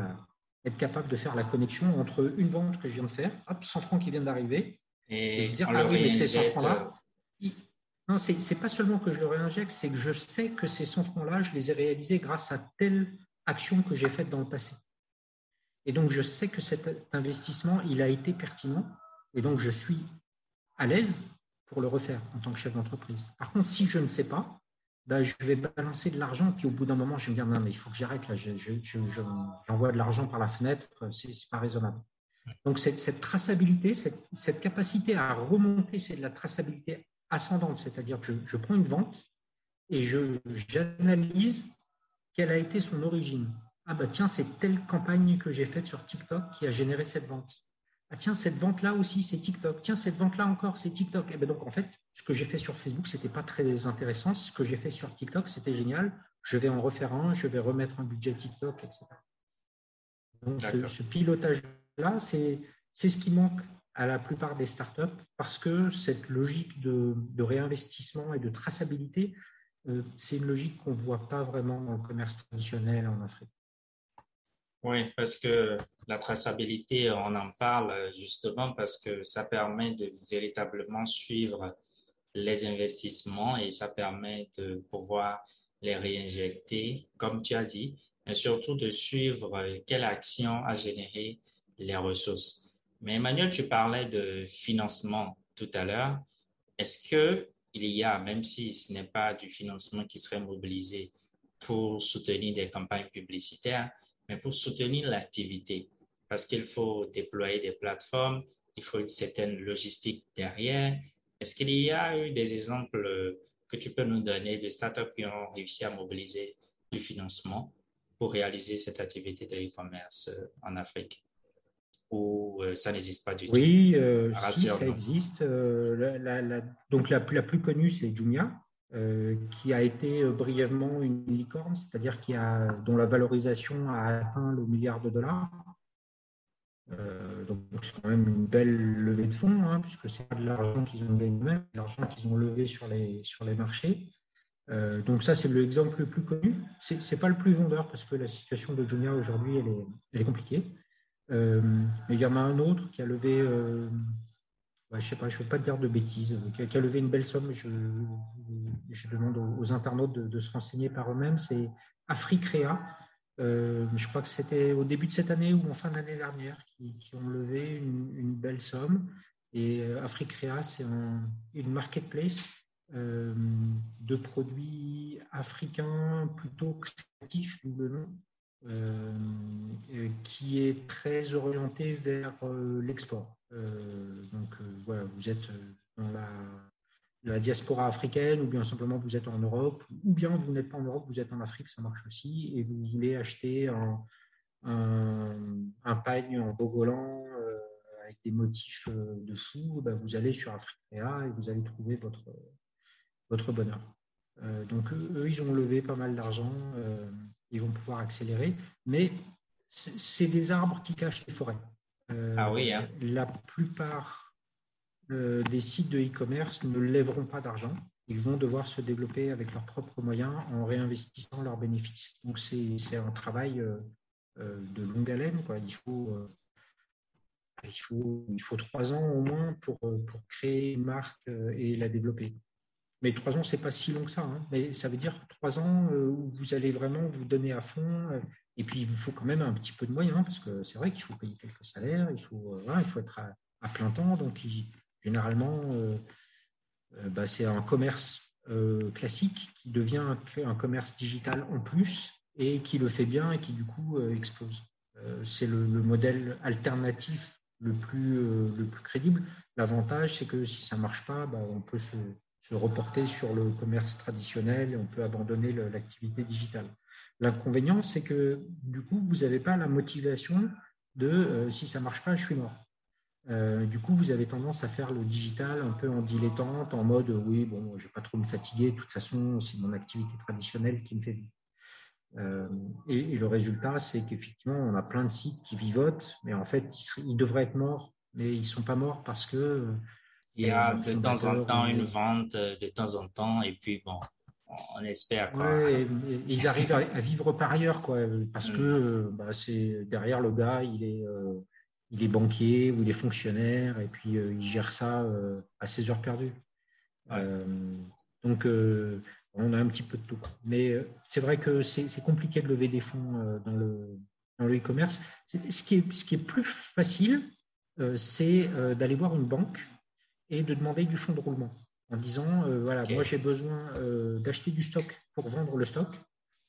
[SPEAKER 2] être capable de faire la connexion entre une vente que je viens de faire, hop, 100 francs qui viennent d'arriver,
[SPEAKER 1] et, dire, ah oui, ces 100 francs-là,
[SPEAKER 2] non, ce n'est pas seulement que je le réinjecte, c'est que je sais que ces 100 francs-là, je les ai réalisés grâce à telle action que j'ai faite dans le passé. Et donc, je sais que cet investissement, il a été pertinent. Et donc, je suis à l'aise pour le refaire en tant que chef d'entreprise. Par contre, si je ne sais pas, ben, je vais balancer de l'argent, puis au bout d'un moment, je vais me dire, non, mais il faut que j'arrête, là, j'envoie de l'argent par la fenêtre, c'est n'est pas raisonnable. Donc, cette, traçabilité, cette, capacité à remonter, c'est de la traçabilité ascendante, c'est-à-dire que je, prends une vente et j'analyse quelle a été son origine. Ah bah tiens, c'est telle campagne que j'ai faite sur TikTok qui a généré cette vente. Ah tiens, cette vente-là aussi, c'est TikTok. Tiens, cette vente-là encore, c'est TikTok. Et eh ben donc, en fait, ce que j'ai fait sur Facebook, ce n'était pas très intéressant. Ce que j'ai fait sur TikTok, c'était génial. Je vais en refaire un, je vais remettre un budget TikTok, etc. Donc, ce, pilotage-là, c'est ce qui manque à la plupart des startups parce que cette logique de, réinvestissement et de traçabilité, euh, c'est une logique qu'on ne voit pas vraiment dans le commerce traditionnel en Afrique.
[SPEAKER 1] Oui, parce que la traçabilité, on en parle justement parce que ça permet de véritablement suivre les investissements et ça permet de pouvoir les réinjecter, comme tu as dit, mais surtout de suivre quelle action a généré les ressources. Mais Emmanuel, tu parlais de financement tout à l'heure. Est-ce que il y a, même si ce n'est pas du financement qui serait mobilisé pour soutenir des campagnes publicitaires, mais pour soutenir l'activité, parce qu'il faut déployer des plateformes, il faut une certaine logistique derrière. Est-ce qu'il y a eu des exemples que tu peux nous donner de startups qui ont réussi à mobiliser du financement pour réaliser cette activité de e-commerce euh, en Afrique? Ou euh, ça n'existe pas du
[SPEAKER 2] tout? Oui, euh, ça existe. donc la, la, plus connue, c'est Jumia, qui a été brièvement une licorne, c'est-à-dire qui a, dont la valorisation a atteint le milliard de dollars. Donc c'est quand même une belle levée de fonds, hein, puisque c'est pas de l'argent qu'ils ont gagné eux-mêmes, de l'argent qu'ils ont levé sur les, sur les marchés. donc ça, c'est l'exemple le plus connu. Ce n'est pas le plus vendeur, parce que la situation de Jumia aujourd'hui, elle est, elle est compliquée. mais il y en a un autre qui a levé je sais pas, je ne veux pas dire de bêtises, qui a, levé une belle somme. Je, je demande aux, internautes de, se renseigner par eux-mêmes. C'est Africrea. Euh, je crois que c'était au début de cette année ou en fin d'année dernière qui, ont levé une, belle somme. Et euh, Africrea, c'est une marketplace euh, de produits africains plutôt créatifs, le nom, qui est très orienté vers l'export. Euh, donc euh, voilà, vous êtes euh, dans la, diaspora africaine, ou bien simplement vous êtes en Europe, ou bien vous n'êtes pas en Europe, vous êtes en Afrique, ça marche aussi, et vous voulez acheter un, un, pagne en bogolan avec des motifs de fou, bah, vous allez sur Africa et vous allez trouver votre, votre bonheur. donc eux, ils ont levé pas mal d'argent, ils vont pouvoir accélérer, mais c'est des arbres qui cachent les forêts.
[SPEAKER 1] Euh, ah oui, hein.
[SPEAKER 2] La plupart euh, des sites de e-commerce ne lèveront pas d'argent. Ils vont devoir se développer avec leurs propres moyens en réinvestissant leurs bénéfices. Donc, c'est un travail euh, de longue haleine. Il, faut, il, il trois ans au moins pour, créer une marque et la développer. Mais trois ans, c'est pas si long que ça. Hein. Mais ça veut dire trois ans où vous allez vraiment vous donner à fond, et puis, il vous faut quand même un petit peu de moyens, parce que c'est vrai qu'il faut payer quelques salaires, il faut, euh, il faut être à, plein temps. Donc, généralement, euh, euh, bah, c'est un commerce classique qui devient un, commerce digital en plus et qui le fait bien et qui, du coup, explose. c'est le, modèle alternatif le plus, le plus crédible. L'avantage, c'est que si ça ne marche pas, bah, on peut se, reporter sur le commerce traditionnel et on peut abandonner l'activité digitale. L'inconvénient, c'est que du coup, vous n'avez pas la motivation de euh, si ça ne marche pas, je suis mort. Euh, du coup, vous avez tendance à faire le digital un peu en dilettante, en mode oui, bon, je ne vais pas trop me fatiguer, de toute façon, c'est mon activité traditionnelle qui me fait vivre. Euh, et, le résultat, c'est qu'effectivement, on a plein de sites qui vivotent, mais en fait, ils, devraient être morts, mais ils ne sont pas morts parce que.
[SPEAKER 1] Il y a de temps en temps une vente, de temps en temps, et puis bon, on espère.
[SPEAKER 2] ils arrivent à, vivre par ailleurs, quoi, parce mm. que bah, c'est derrière le gars, il est, euh, il est banquier ou il est fonctionnaire, et puis euh, il gère ça euh, à ses heures perdues. donc, on a un petit peu de tout. Mais c'est vrai que c'est compliqué de lever des fonds dans le dans le e-commerce. Ce qui, est, ce qui est plus facile, c'est d'aller voir une banque et de demander du fonds de roulement en disant euh, voilà, moi j'ai besoin euh, d'acheter du stock pour vendre le stock.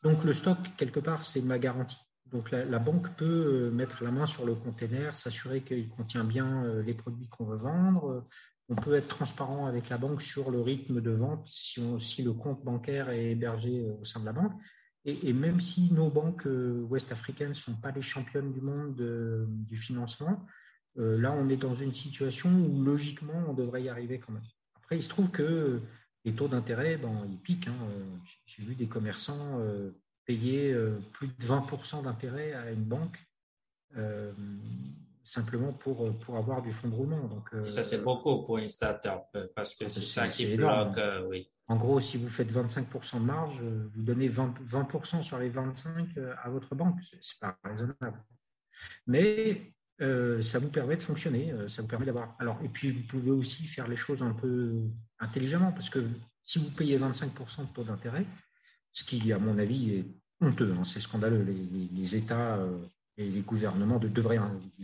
[SPEAKER 2] Donc le stock, quelque part, c'est ma garantie. Donc la, banque peut euh, mettre la main sur le container, s'assurer qu'il contient bien les produits qu'on veut vendre. On peut être transparent avec la banque sur le rythme de vente si, le compte bancaire est hébergé au sein de la banque. Et, même si nos banques ouest-africaines ne sont pas les championnes du monde du financement, là on est dans une situation où logiquement on devrait y arriver quand même. Après, il se trouve que les taux d'intérêt, ben, ils piquent. Hein. J'ai vu des commerçants euh, payer euh, plus de 20% d'intérêt à une banque euh, simplement pour, pour avoir du fonds de roulement. Donc,
[SPEAKER 1] ça, c'est beaucoup pour une start-up parce que c'est ça qui bloque. oui.
[SPEAKER 2] En gros, si vous faites 25% de marge, vous donnez 20%, sur les 25 à votre banque. C'est pas raisonnable. Mais euh, ça vous permet de fonctionner, euh, ça vous permet d'avoir. Alors, et puis vous pouvez aussi faire les choses un peu intelligemment, parce que si vous payez 25% de taux d'intérêt, ce qui, à mon avis, est honteux, hein, c'est scandaleux. Les, États euh, et les gouvernements devraient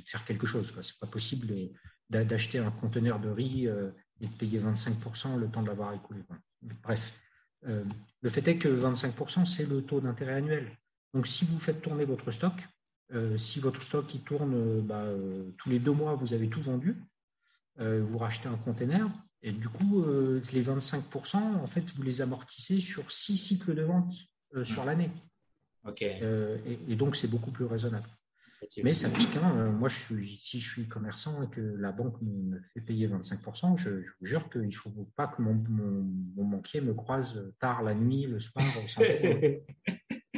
[SPEAKER 2] faire quelque chose. Ce n'est pas possible d'acheter un conteneur de riz et de payer 25% le temps de l'avoir écoulé. Bref, le fait est que 25%, c'est le taux d'intérêt annuel. Donc, si vous faites tourner votre stock, euh, si votre stock qui tourne euh, bah, euh, tous les deux mois, vous avez tout vendu, vous rachetez un container, et du coup, les 25%, en fait, vous les amortissez sur six cycles de vente sur l'année.
[SPEAKER 1] OK.
[SPEAKER 2] Et, donc, c'est beaucoup plus raisonnable. Mais ça pique. Hein. Moi, je suis, si je suis commerçant et que la banque me fait payer 25%, je, je vous jure qu'il ne faut pas que mon, mon, banquier me croise tard la nuit, le soir.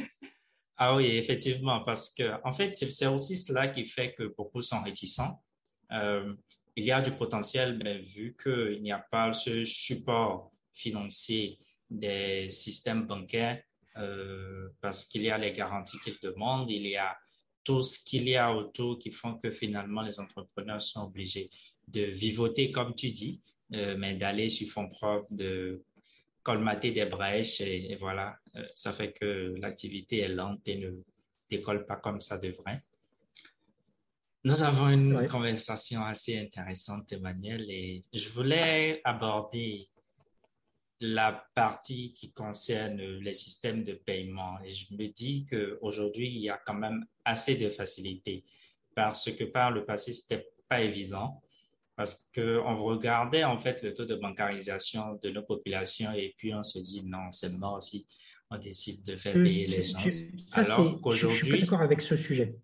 [SPEAKER 1] ah oui, effectivement, parce que en fait, c'est aussi cela qui fait que beaucoup sont réticents. Euh, il y a du potentiel, mais vu qu'il n'y a pas ce support financier des systèmes bancaires, euh, parce qu'il y a les garanties qu'ils demandent, il y a tout ce qu'il y a autour qui font que finalement les entrepreneurs sont obligés de vivoter, comme tu dis, euh, mais d'aller sur fond propre, de colmater des brèches et, voilà, euh, ça fait que l'activité est lente et ne décolle pas comme ça devrait. Nous avons une conversation assez intéressante, Emmanuel, et je voulais aborder la partie qui concerne les systèmes de paiement. Et je me dis qu'aujourd'hui, il y a quand même assez de facilité parce que par le passé, c'était pas évident parce qu'on regardait en fait le taux de bancarisation de nos populations et puis on se dit non, c'est mort si on décide de faire payer les gens.
[SPEAKER 2] Alors qu'aujourd'hui. Je suis d'accord avec ce sujet.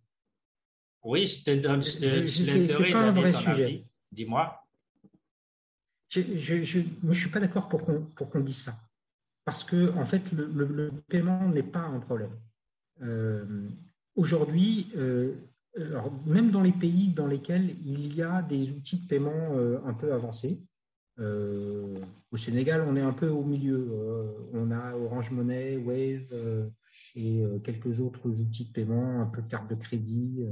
[SPEAKER 1] Oui, je te donne, je te je laisserai donner ton avis. Dis-moi.
[SPEAKER 2] Je ne suis pas d'accord pour qu'on dise ça. Parce que, en fait, le, paiement n'est pas un problème. Euh, aujourd'hui, euh, même dans les pays dans lesquels il y a des outils de paiement euh, un peu avancés, au Sénégal, on est un peu au milieu. on a Orange Money, Wave et quelques autres outils de paiement, un peu de carte de crédit.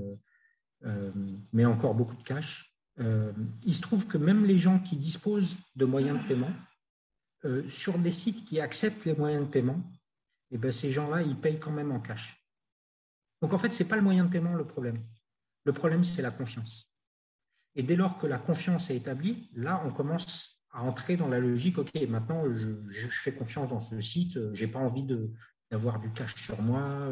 [SPEAKER 2] Euh, mais encore beaucoup de cash. Euh, il se trouve que même les gens qui disposent de moyens de paiement, euh, sur des sites qui acceptent les moyens de paiement, eh ben, ces gens-là, ils payent quand même en cash. Donc en fait, ce n'est pas le moyen de paiement le problème. Le problème, c'est la confiance. Et dès lors que la confiance est établie, là, on commence à entrer dans la logique, OK, maintenant, je, fais confiance dans ce site, je n'ai pas envie d'avoir du cash sur moi,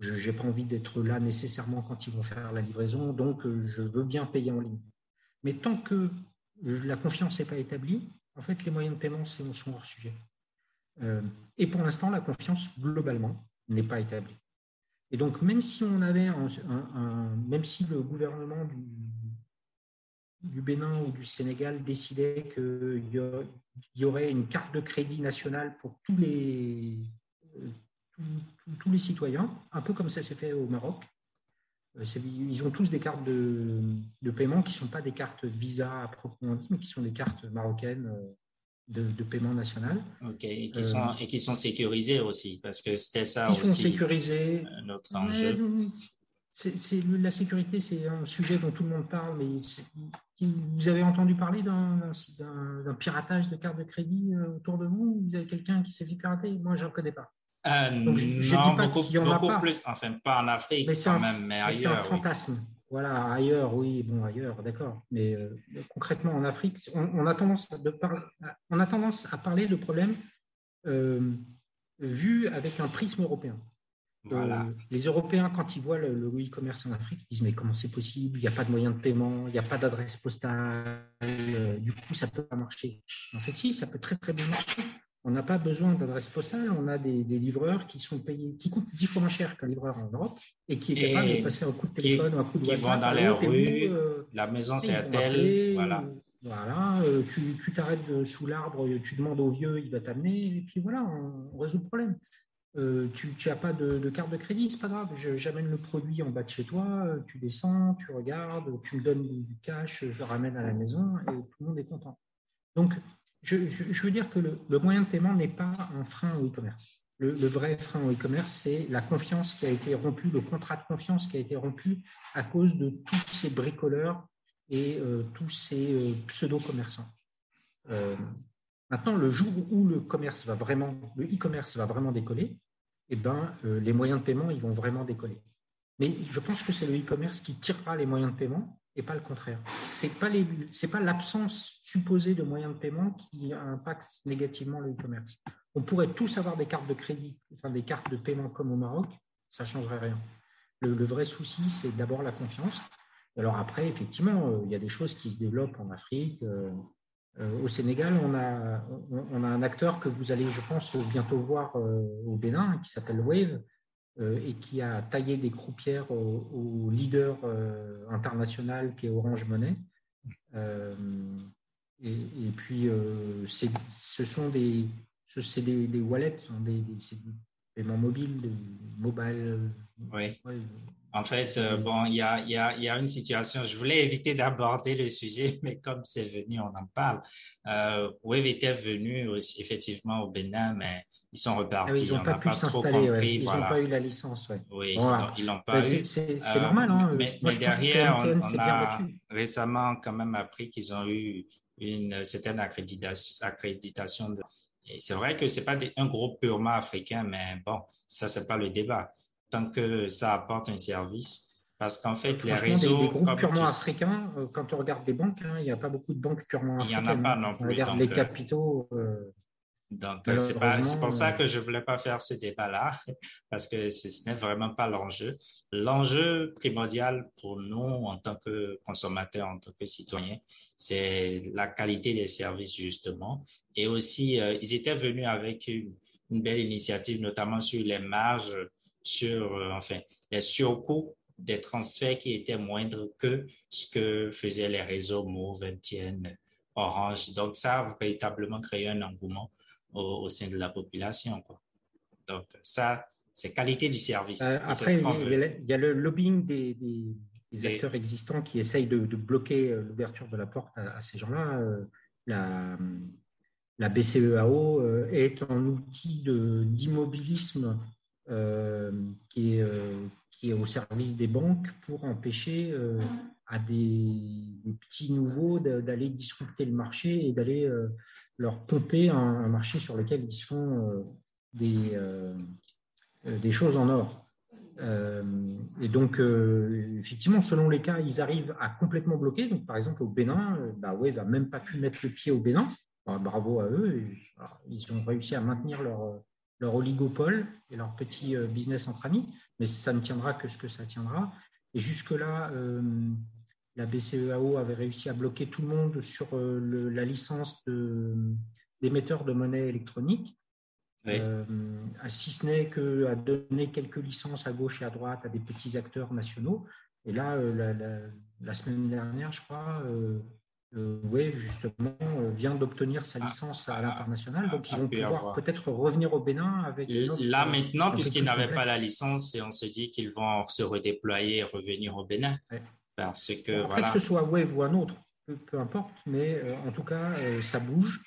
[SPEAKER 2] je n'ai pas envie d'être là nécessairement quand ils vont faire la livraison, donc euh, je veux bien payer en ligne. Mais tant que la confiance n'est pas établie, en fait, les moyens de paiement sont hors sujet. Euh, et pour l'instant, la confiance, globalement, n'est pas établie. Et donc, même si on avait même si le gouvernement du, du, Bénin ou du Sénégal décidait qu'il y aurait une carte de crédit nationale pour tous les, tous les citoyens, un peu comme ça s'est fait au Maroc. Euh, ils ont tous des cartes de, paiement qui ne sont pas des cartes Visa à proprement dit, mais qui sont des cartes marocaines euh, de, paiement national.
[SPEAKER 1] Ok, et qui, sont, et qui sont sécurisées aussi, parce que c'était ça
[SPEAKER 2] ils
[SPEAKER 1] aussi.
[SPEAKER 2] sont sécurisés.
[SPEAKER 1] Notre enjeu.
[SPEAKER 2] la sécurité, c'est un sujet dont tout le monde parle, mais vous avez entendu parler d'un piratage de cartes de crédit euh, autour de vous? Vous avez quelqu'un qui s'est fait pirater? Moi, je ne connais pas.
[SPEAKER 1] Euh, non, beaucoup, plus, enfin pas en Afrique mais quand même, mais ailleurs. C'est un
[SPEAKER 2] fantasme. Voilà, ailleurs, oui, bon, ailleurs, d'accord. Mais euh, concrètement, en Afrique, on, a tendance de on a tendance à parler de problèmes euh, vus avec un prisme européen. Voilà. les Européens, quand ils voient le e-commerce en Afrique, ils disent mais comment c'est possible? Il n'y a pas de moyen de paiement, il n'y a pas d'adresse postale, du coup ça peut pas marcher. En fait, si, ça peut très très bien marcher. On n'a pas besoin d'adresse postale, on a des, livreurs qui sont payés, qui coûtent dix fois moins cher qu'un livreur en Europe et qui est capable de passer un coup de téléphone ou un coup de WhatsApp.
[SPEAKER 1] Qui vont dans les rues, euh, la maison c'est à tel, voilà.
[SPEAKER 2] Voilà, euh, tu t'arrêtes sous l'arbre, tu demandes au vieux, il va t'amener, et puis voilà, on, résout le problème. Euh, tu n'as pas de, carte de crédit, c'est pas grave, j'amène le produit en bas de chez toi, tu descends, tu regardes, tu me donnes du cash, je le ramène à la maison et tout le monde est content. Donc, je, veux dire que le, moyen de paiement n'est pas un frein au e-commerce. Le, vrai frein au e-commerce, c'est la confiance qui a été rompue, le contrat de confiance qui a été rompu à cause de tous ces bricoleurs et euh, tous ces euh, pseudo-commerçants. Euh, maintenant, le jour où le commerce va vraiment, le e-commerce va vraiment décoller, eh ben, les moyens de paiement, ils vont vraiment décoller. Mais je pense que c'est le e-commerce qui tirera les moyens de paiement et pas le contraire. Ce n'est pas, pas l'absence supposée de moyens de paiement qui impacte négativement le e-commerce. On pourrait tous avoir des cartes de crédit, enfin des cartes de paiement comme au Maroc, ça ne changerait rien. Le, vrai souci, c'est d'abord la confiance. Alors après, effectivement, euh, il y a des choses qui se développent en Afrique. Euh, euh, au Sénégal, on a, on, a un acteur que vous allez, je pense, bientôt voir au Bénin, qui s'appelle Wave, et qui a taillé des croupières au, leader international qui est Orange Money. Et, puis, ce sont des, des, wallets, des, des mobile.
[SPEAKER 1] Oui. En fait, euh, bon, il y a, y, a, y a, une situation, je voulais éviter d'aborder le sujet, mais comme c'est venu, on en parle. Euh, Wave était venu aussi, effectivement au Bénin, mais ils sont repartis. Ah
[SPEAKER 2] ils n'ont pas pu s'installer, ils n'ont pas eu la licence. Ouais.
[SPEAKER 1] Oui, ils n'ont pas eu.
[SPEAKER 2] C'est euh, normal. Hein.
[SPEAKER 1] Mais, derrière, on, a récemment quand même appris qu'ils ont eu une certaine accréditation. De... C'est vrai que ce n'est pas un groupe purement africain, mais bon, ça, ce n'est pas le débat tant que ça apporte un service. Parce qu'en fait, les réseaux.
[SPEAKER 2] Des, groupes purement africains, euh, quand on regarde des banques, hein, il n'y a pas beaucoup de banques purement africaines.
[SPEAKER 1] Il n'y en a pas non plus.
[SPEAKER 2] On regarde les euh, capitaux.
[SPEAKER 1] Euh, donc, c'est pour ça que je ne voulais pas faire ce débat-là, parce que ce n'est vraiment pas l'enjeu. L'enjeu primordial pour nous, en tant que consommateurs, en tant que citoyens, c'est la qualité des services, justement. Et aussi, ils étaient venus avec une, une, belle initiative, notamment sur les marges sur euh, enfin, les surcoûts des transferts qui étaient moindres que ce que faisaient les réseaux Move, MTN, Orange. Donc, ça a véritablement créé un engouement au, sein de la population. Quoi. Donc, ça, c'est qualité du service.
[SPEAKER 2] Euh, après, il y, a le lobbying des, des, acteurs existants qui essayent de, bloquer euh, l'ouverture de la porte à, ces gens-là. La, la BCEAO est un outil d'immobilisme euh, qui, est, euh, qui est au service des banques pour empêcher euh, à des, petits nouveaux d'aller disrupter le marché et d'aller leur pomper un, marché sur lequel ils se font des, des choses en or. et donc, effectivement, selon les cas, ils arrivent à complètement bloquer. Donc, par exemple, au Bénin, bah, Wave n'a même pas pu mettre le pied au Bénin. bravo à eux. Ils ont réussi à maintenir leur, leur oligopole et leur petit euh, business entre amis, mais ça ne tiendra que ce que ça tiendra. Et jusque-là, euh, la BCEAO avait réussi à bloquer tout le monde sur euh, la licence d'émetteurs de, monnaie électronique, si ce n'est qu'à donner quelques licences à gauche et à droite à des petits acteurs nationaux. Et là, la, la semaine dernière, je crois, euh, oui, justement, euh, vient d'obtenir sa ah, licence à ah, l'international. Donc, ils vont pouvoir peut-être revenir au Bénin avec.
[SPEAKER 1] Là, maintenant, puisqu'ils n'avaient pas la licence, et on se dit qu'ils vont se redéployer et revenir au Bénin. Parce que,
[SPEAKER 2] Après, que ce soit Wave ou un autre, peu, importe, mais euh, en tout cas, ça bouge.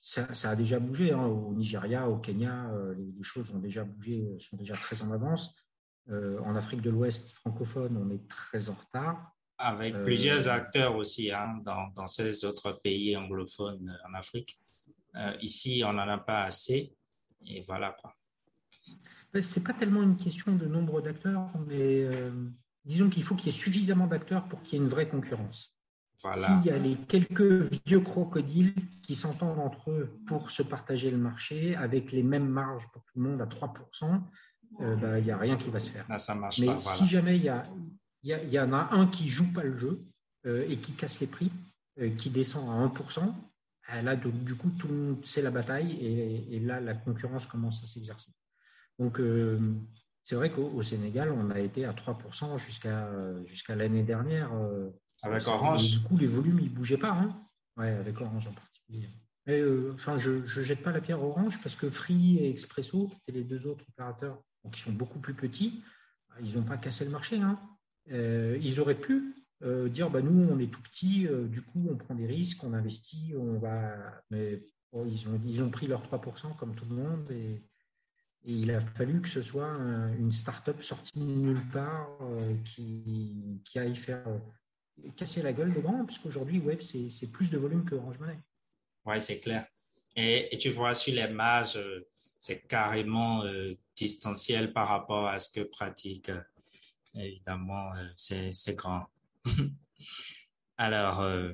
[SPEAKER 2] ça, a déjà bougé hein, au Nigeria, au Kenya, les, choses ont déjà bougé, sont déjà très en avance. en Afrique de l'Ouest francophone, on est très en retard.
[SPEAKER 1] Avec euh, plusieurs acteurs aussi hein, dans, dans, ces autres pays anglophones en Afrique. Euh, ici, on n'en a pas assez. Et voilà quoi.
[SPEAKER 2] Ce n'est pas tellement une question de nombre d'acteurs, mais euh, disons qu'il faut qu'il y ait suffisamment d'acteurs pour qu'il y ait une vraie concurrence. Voilà. S'il y a les quelques vieux crocodiles qui s'entendent entre eux pour se partager le marché avec les mêmes marges pour tout le monde à 3%, bah, il n'y a rien qui va se faire.
[SPEAKER 1] ça marche
[SPEAKER 2] Mais
[SPEAKER 1] pas,
[SPEAKER 2] si jamais il y a, il y, en a un qui joue pas le jeu euh, et qui casse les prix, euh, qui descend à 1%. Euh, là, du coup, tout le monde sait la bataille et, là, la concurrence commence à s'exercer. Donc, c'est vrai qu'au Sénégal, on a été à 3% jusqu'à jusqu'à l'année dernière.
[SPEAKER 1] avec Orange
[SPEAKER 2] Du coup, les volumes, ils ne bougeaient pas. Hein ouais, avec Orange en particulier. Mais, enfin, je ne jette pas la pierre Orange parce que Free et Expresso, qui étaient les deux autres opérateurs, qui sont beaucoup plus petits, ils n'ont pas cassé le marché. Hein. Euh, ils auraient pu euh, dire bah, nous, on est tout petit, euh, du coup, on prend des risques, on investit, on va. Mais ils, ont, ils ont pris leurs 3% comme tout le monde et, il a fallu que ce soit une start-up sortie de nulle part qui, qui, aille faire casser la gueule des grands, puisqu'aujourd'hui, Web, c'est plus de volume que Orange Money.
[SPEAKER 1] Oui, c'est clair. Et, tu vois sur les marges, c'est carrément distanciel par rapport à ce que pratique évidemment, euh, c'est grand. Alors, euh,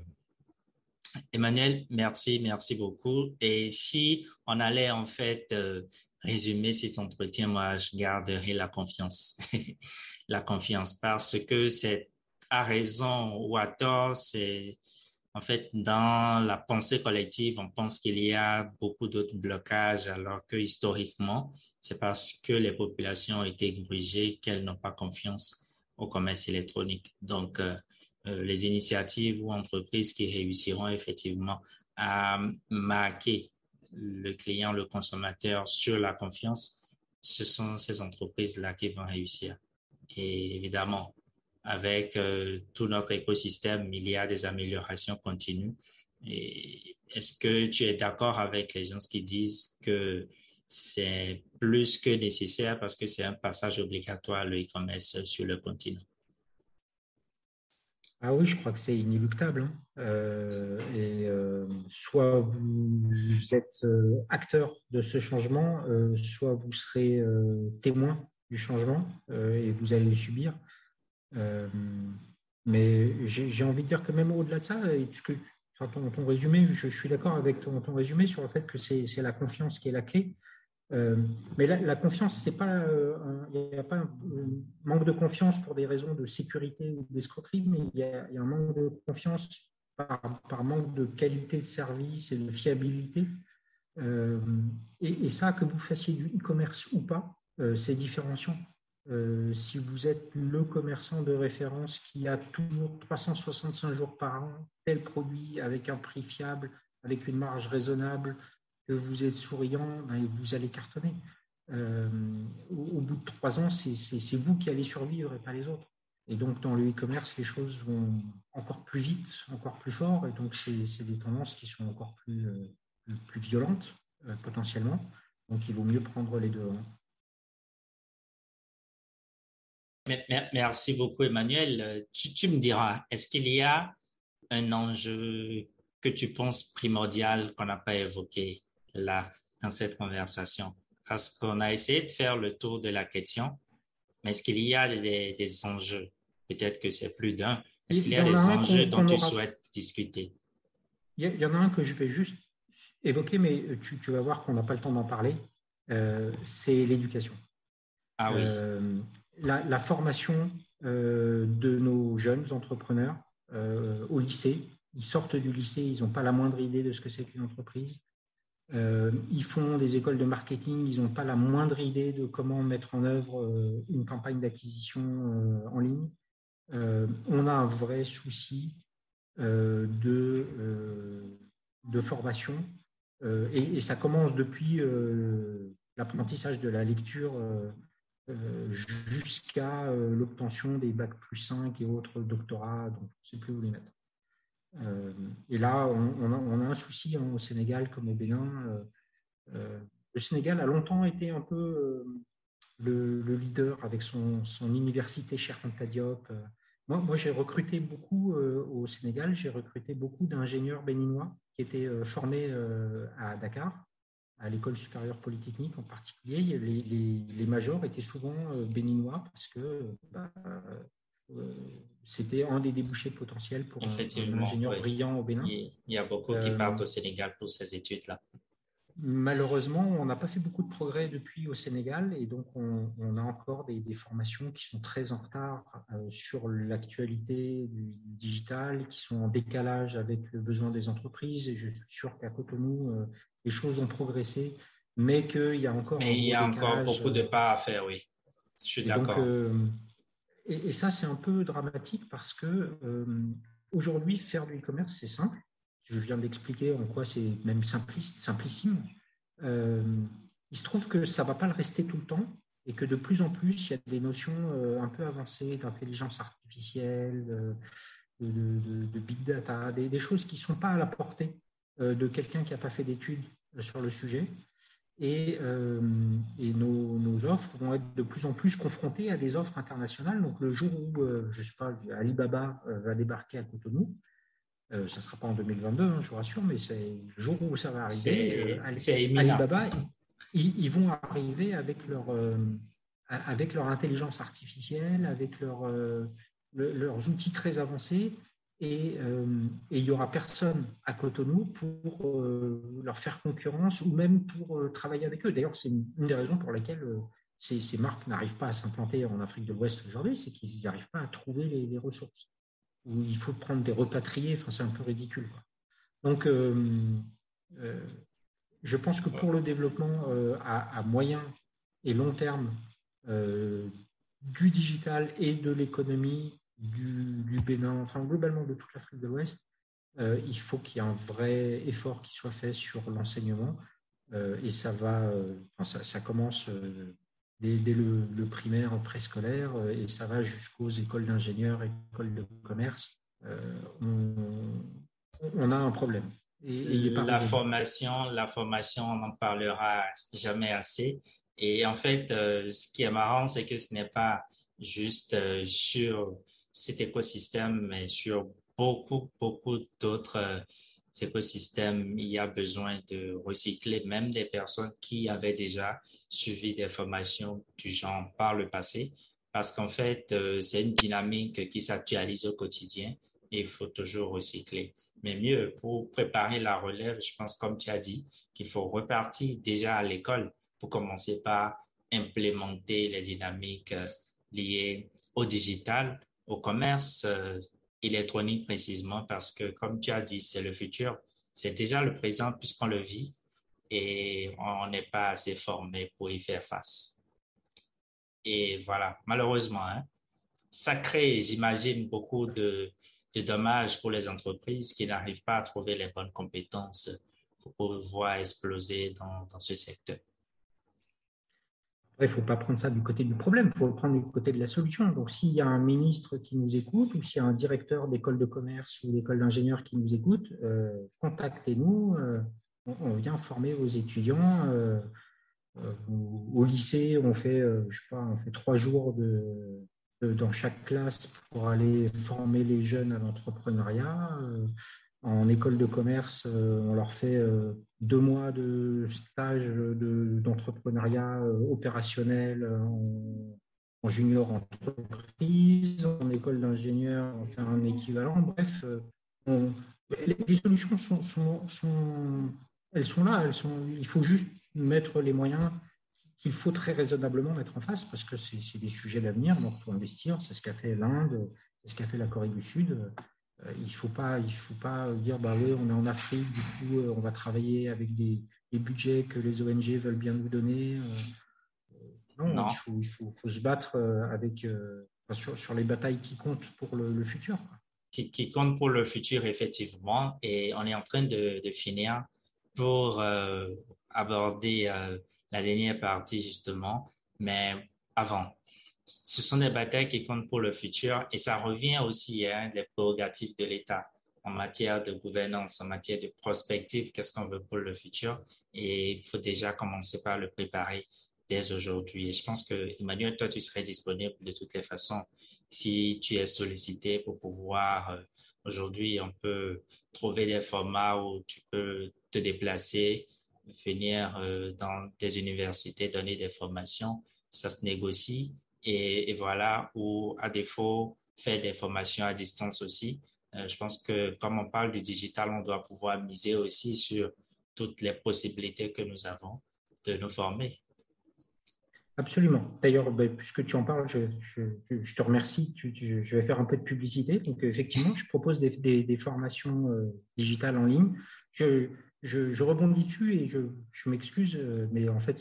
[SPEAKER 1] Emmanuel, merci, merci beaucoup. Et si on allait en fait euh, résumer cet entretien, moi, je garderai la confiance. la confiance parce que c'est à raison ou à tort, c'est en fait, dans la pensée collective, on pense qu'il y a beaucoup d'autres blocages, alors que historiquement, c'est parce que les populations ont été grugées qu'elles n'ont pas confiance au commerce électronique. Donc, euh, euh, les initiatives ou entreprises qui réussiront effectivement à marquer le client, le consommateur sur la confiance, ce sont ces entreprises-là qui vont réussir. Et évidemment, avec euh, tout notre écosystème, il y a des améliorations continues. Est-ce que tu es d'accord avec les gens qui disent que c'est plus que nécessaire parce que c'est un passage obligatoire le e-commerce sur le continent?
[SPEAKER 2] Ah oui, je crois que c'est inéluctable. Hein. Euh, euh, soit vous êtes acteur de ce changement, soit vous serez témoin du changement et vous allez le subir. Euh, mais j'ai envie de dire que même au-delà de ça, que, ton, résumé, je, suis d'accord avec ton, résumé sur le fait que c'est la confiance qui est la clé. Euh, mais la, confiance, c'est pas, euh, il n'y a pas un, manque de confiance pour des raisons de sécurité ou d'escroquerie, mais il y, a, un manque de confiance par, manque de qualité de service et de fiabilité. et, et, ça, que vous fassiez du e-commerce ou pas, c'est différenciant. Euh, si vous êtes le commerçant de référence qui a toujours 365 jours par an tel produit avec un prix fiable, avec une marge raisonnable, que vous êtes souriant, ben, vous allez cartonner. Euh, au, bout de trois ans, c'est vous qui allez survivre et pas les autres. Et donc, dans le e-commerce, les choses vont encore plus vite, encore plus fort. Et donc, c'est des tendances qui sont encore plus, euh, violentes potentiellement. Donc, il vaut mieux prendre les deux.
[SPEAKER 1] Merci beaucoup, Emmanuel. Euh, tu, me diras, est-ce qu'il y a un enjeu que tu penses primordial qu'on n'a pas évoqué? Là dans cette conversation? Parce qu'on a essayé de faire le tour de la question, mais est-ce qu'il y a des, enjeux? Peut-être que c'est plus d'un. Est-ce qu'il y a des enjeux dont tu souhaites discuter?
[SPEAKER 2] Il y, en a un que je vais juste évoquer, mais tu, vas voir qu'on n'a pas le temps d'en parler. Euh, c'est l'éducation.
[SPEAKER 1] Ah oui. Euh,
[SPEAKER 2] la, formation euh, de nos jeunes entrepreneurs euh, au lycée. Ils sortent du lycée, ils n'ont pas la moindre idée de ce que c'est qu'une entreprise. Euh, ils font des écoles de marketing, ils n'ont pas la moindre idée de comment mettre en œuvre une campagne d'acquisition en ligne. on a un vrai souci de, formation et, et, ça commence depuis l'apprentissage de la lecture euh, jusqu'à euh, l'obtention des bacs plus 5 et autres doctorats, donc on ne sait plus où les mettre. Euh, et là, on, a, un souci hein, au Sénégal comme au Bénin. le Sénégal a longtemps été un peu le, leader avec son, université Anta Diop. Moi, moi j'ai recruté beaucoup au Sénégal, j'ai recruté beaucoup d'ingénieurs béninois qui étaient formés à Dakar à l'école supérieure polytechnique en particulier, les, majors étaient souvent euh, béninois parce que bah, euh, c'était un des débouchés potentiels pour un, ingénieur brillant au Bénin.
[SPEAKER 1] Il y a beaucoup qui euh, partent au Sénégal pour ces études-là.
[SPEAKER 2] Malheureusement, on n'a pas fait beaucoup de progrès depuis au Sénégal et donc on, a encore des, formations qui sont très en retard sur l'actualité du digital, qui sont en décalage avec le besoin des entreprises et je suis sûr qu'à Cotonou, les choses ont progressé, mais qu'il y a encore.
[SPEAKER 1] Mais il y a encore beaucoup de pas à faire, oui. Je suis d'accord.
[SPEAKER 2] Euh, et, ça, c'est un peu dramatique parce que euh, aujourd'hui, faire du e-commerce, c'est simple. Je viens d'expliquer en quoi c'est même simpliste, simplissime. Euh, il se trouve que ça ne va pas le rester tout le temps et que de plus en plus, il y a des notions un peu avancées d'intelligence artificielle, de, big data, des, des choses qui ne sont pas à la portée euh, de quelqu'un qui n'a pas fait d'études euh, sur le sujet. Et, euh, nos, offres vont être de plus en plus confrontées à des offres internationales. Donc le jour où, je ne sais pas, Alibaba va débarquer à Cotonou, ça ne sera pas en 2022, hein, je vous rassure, mais c'est le jour où ça va arriver. Alibaba, ils, vont arriver avec leur, avec leur intelligence artificielle, avec leur, leurs outils très avancés euh, et, il n'y aura personne à Cotonou pour euh, leur faire concurrence ou même pour euh, travailler avec eux. D'ailleurs, c'est une, des raisons pour lesquelles ces, marques n'arrivent pas à s'implanter en Afrique de l'Ouest aujourd'hui, c'est qu'ils n'arrivent pas à trouver les, ressources. où il faut prendre des repatriés. Enfin, c'est un peu ridicule. Donc, je pense que pour le développement à, moyen et long terme du digital et de l'économie du, du, Bénin, enfin globalement de toute l'Afrique de l'Ouest, il faut qu'il y ait un vrai effort qui soit fait sur l'enseignement. et ça va, ça, ça, commence dès, le, primaire préscolaire euh, et ça va jusqu'aux écoles d'ingénieurs, écoles de commerce. Euh, on, a un problème.
[SPEAKER 1] Et, la formation, la formation, on n'en parlera jamais assez. Et en fait, euh, ce qui est marrant, c'est que ce n'est pas juste sur cet écosystème, mais sur beaucoup, beaucoup d'autres écosystème, il y a besoin de recycler même des personnes qui avaient déjà suivi des formations du genre par le passé, parce qu'en fait, euh, c'est une dynamique qui s'actualise au quotidien et il faut toujours recycler. Mais mieux, pour préparer la relève, je pense, comme tu as dit, qu'il faut repartir déjà à l'école pour commencer par implémenter les dynamiques euh, liées au digital, au commerce, euh, électronique précisément parce que, comme tu as dit, c'est le futur. C'est déjà le présent puisqu'on le vit et on n'est pas assez formé pour y faire face. Et voilà, malheureusement, hein, ça crée, j'imagine, beaucoup de, dommages pour les entreprises qui n'arrivent pas à trouver les bonnes compétences pour pouvoir exploser dans ce secteur
[SPEAKER 2] il ne faut pas prendre ça du côté du problème, il faut le prendre du côté de la solution. Donc, s'il y a un ministre qui nous écoute ou s'il y a un directeur d'école de commerce ou d'école d'ingénieur qui nous écoute, euh, contactez-nous. Euh, on, vient former vos étudiants. Euh, au lycée, on fait, je sais pas, on fait trois jours dans chaque classe pour aller former les jeunes à l'entrepreneuriat. En école de commerce, euh, on leur fait euh, deux mois de stage d'entrepreneuriat euh, opérationnel en, junior entreprise. En école d'ingénieur, on fait un équivalent. Bref, les, solutions sont, elles sont là. Il faut juste mettre les moyens qu'il faut très raisonnablement mettre en face parce que c'est des sujets d'avenir, donc il faut investir. C'est ce qu'a fait l'Inde, c'est ce qu'a fait la Corée du Sud. Euh, il ne faut, pas, il faut pas dire bah oui, on est en Afrique, du coup, euh, on va travailler avec des, budgets que les ONG veulent bien nous donner. Euh, non, Il, faut, se battre avec, sur, les batailles qui comptent pour le, futur.
[SPEAKER 1] Qui, qui, comptent pour le futur, effectivement. Et on est en train de, finir pour aborder la dernière partie, justement. Mais avant, ce sont des batailles qui comptent pour le futur et ça revient aussi à hein, les prérogatives de l'État en matière de gouvernance, en matière de prospective, qu'est-ce qu'on veut pour le futur et il faut déjà commencer par le préparer dès aujourd'hui. Et je pense que Emmanuel, toi, tu serais disponible de toutes les façons si tu es sollicité pour pouvoir. Euh, aujourd'hui, on peut trouver des formats où tu peux te déplacer, venir euh, dans des universités, donner des formations. Ça se négocie et, voilà, ou à défaut, faire des formations à distance aussi. Euh, je pense que comme on parle du digital, on doit pouvoir miser aussi sur toutes les possibilités que nous avons de nous former.
[SPEAKER 2] Absolument. D'ailleurs, ben, puisque tu en parles, je, te remercie. je vais faire un peu de publicité. Donc, effectivement, je propose des, des, formations euh, digitales en ligne. Je, je, rebondis dessus et je, m'excuse, euh, mais en fait,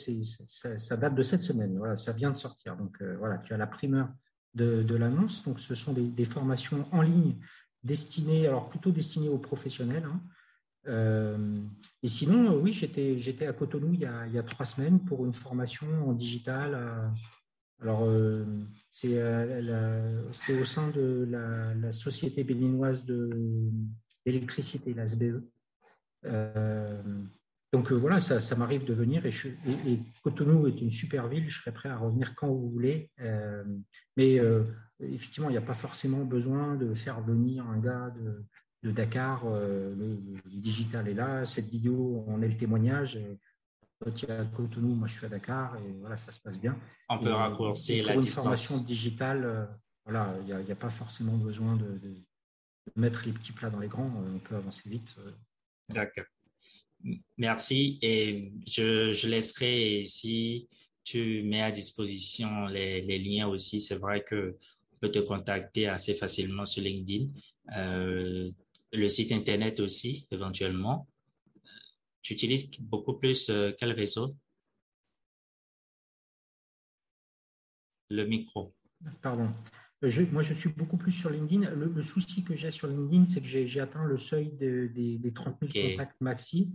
[SPEAKER 2] ça, date de cette semaine. Voilà, ça vient de sortir. Donc, euh, voilà, tu as la primeur de, l'annonce. Donc, ce sont des, formations en ligne destinées, alors plutôt destinées aux professionnels. Hein. Euh, et sinon, oui, j'étais à Cotonou il y, a, trois semaines pour une formation en digital. alors, c'était au sein de la, la Société béninoise d'électricité, la SBE. Euh, donc euh, voilà, ça, m'arrive de venir et, Cotonou est une super ville, je serais prêt à revenir quand vous voulez. Euh, mais effectivement, il n'y a pas forcément besoin de faire venir un gars de, Dakar. Le, digital est là, cette vidéo en est le témoignage. tu es à Cotonou, moi je suis à Dakar et voilà, ça se passe bien.
[SPEAKER 1] On peut raccourcir la
[SPEAKER 2] une
[SPEAKER 1] distance.
[SPEAKER 2] formation digitale, voilà, il n'y a, pas forcément besoin de, de, mettre les petits plats dans les grands, on peut avancer vite.
[SPEAKER 1] D'accord. Merci. Et je, laisserai, si tu mets à disposition les, liens aussi, c'est vrai que on peut te contacter assez facilement sur LinkedIn. le site Internet aussi, éventuellement. Tu utilises beaucoup plus quel réseau? Le micro.
[SPEAKER 2] Pardon. Moi, je suis beaucoup plus sur LinkedIn. Le, souci que j'ai sur LinkedIn, c'est que j'ai atteint le seuil des 30 000 contacts maxi.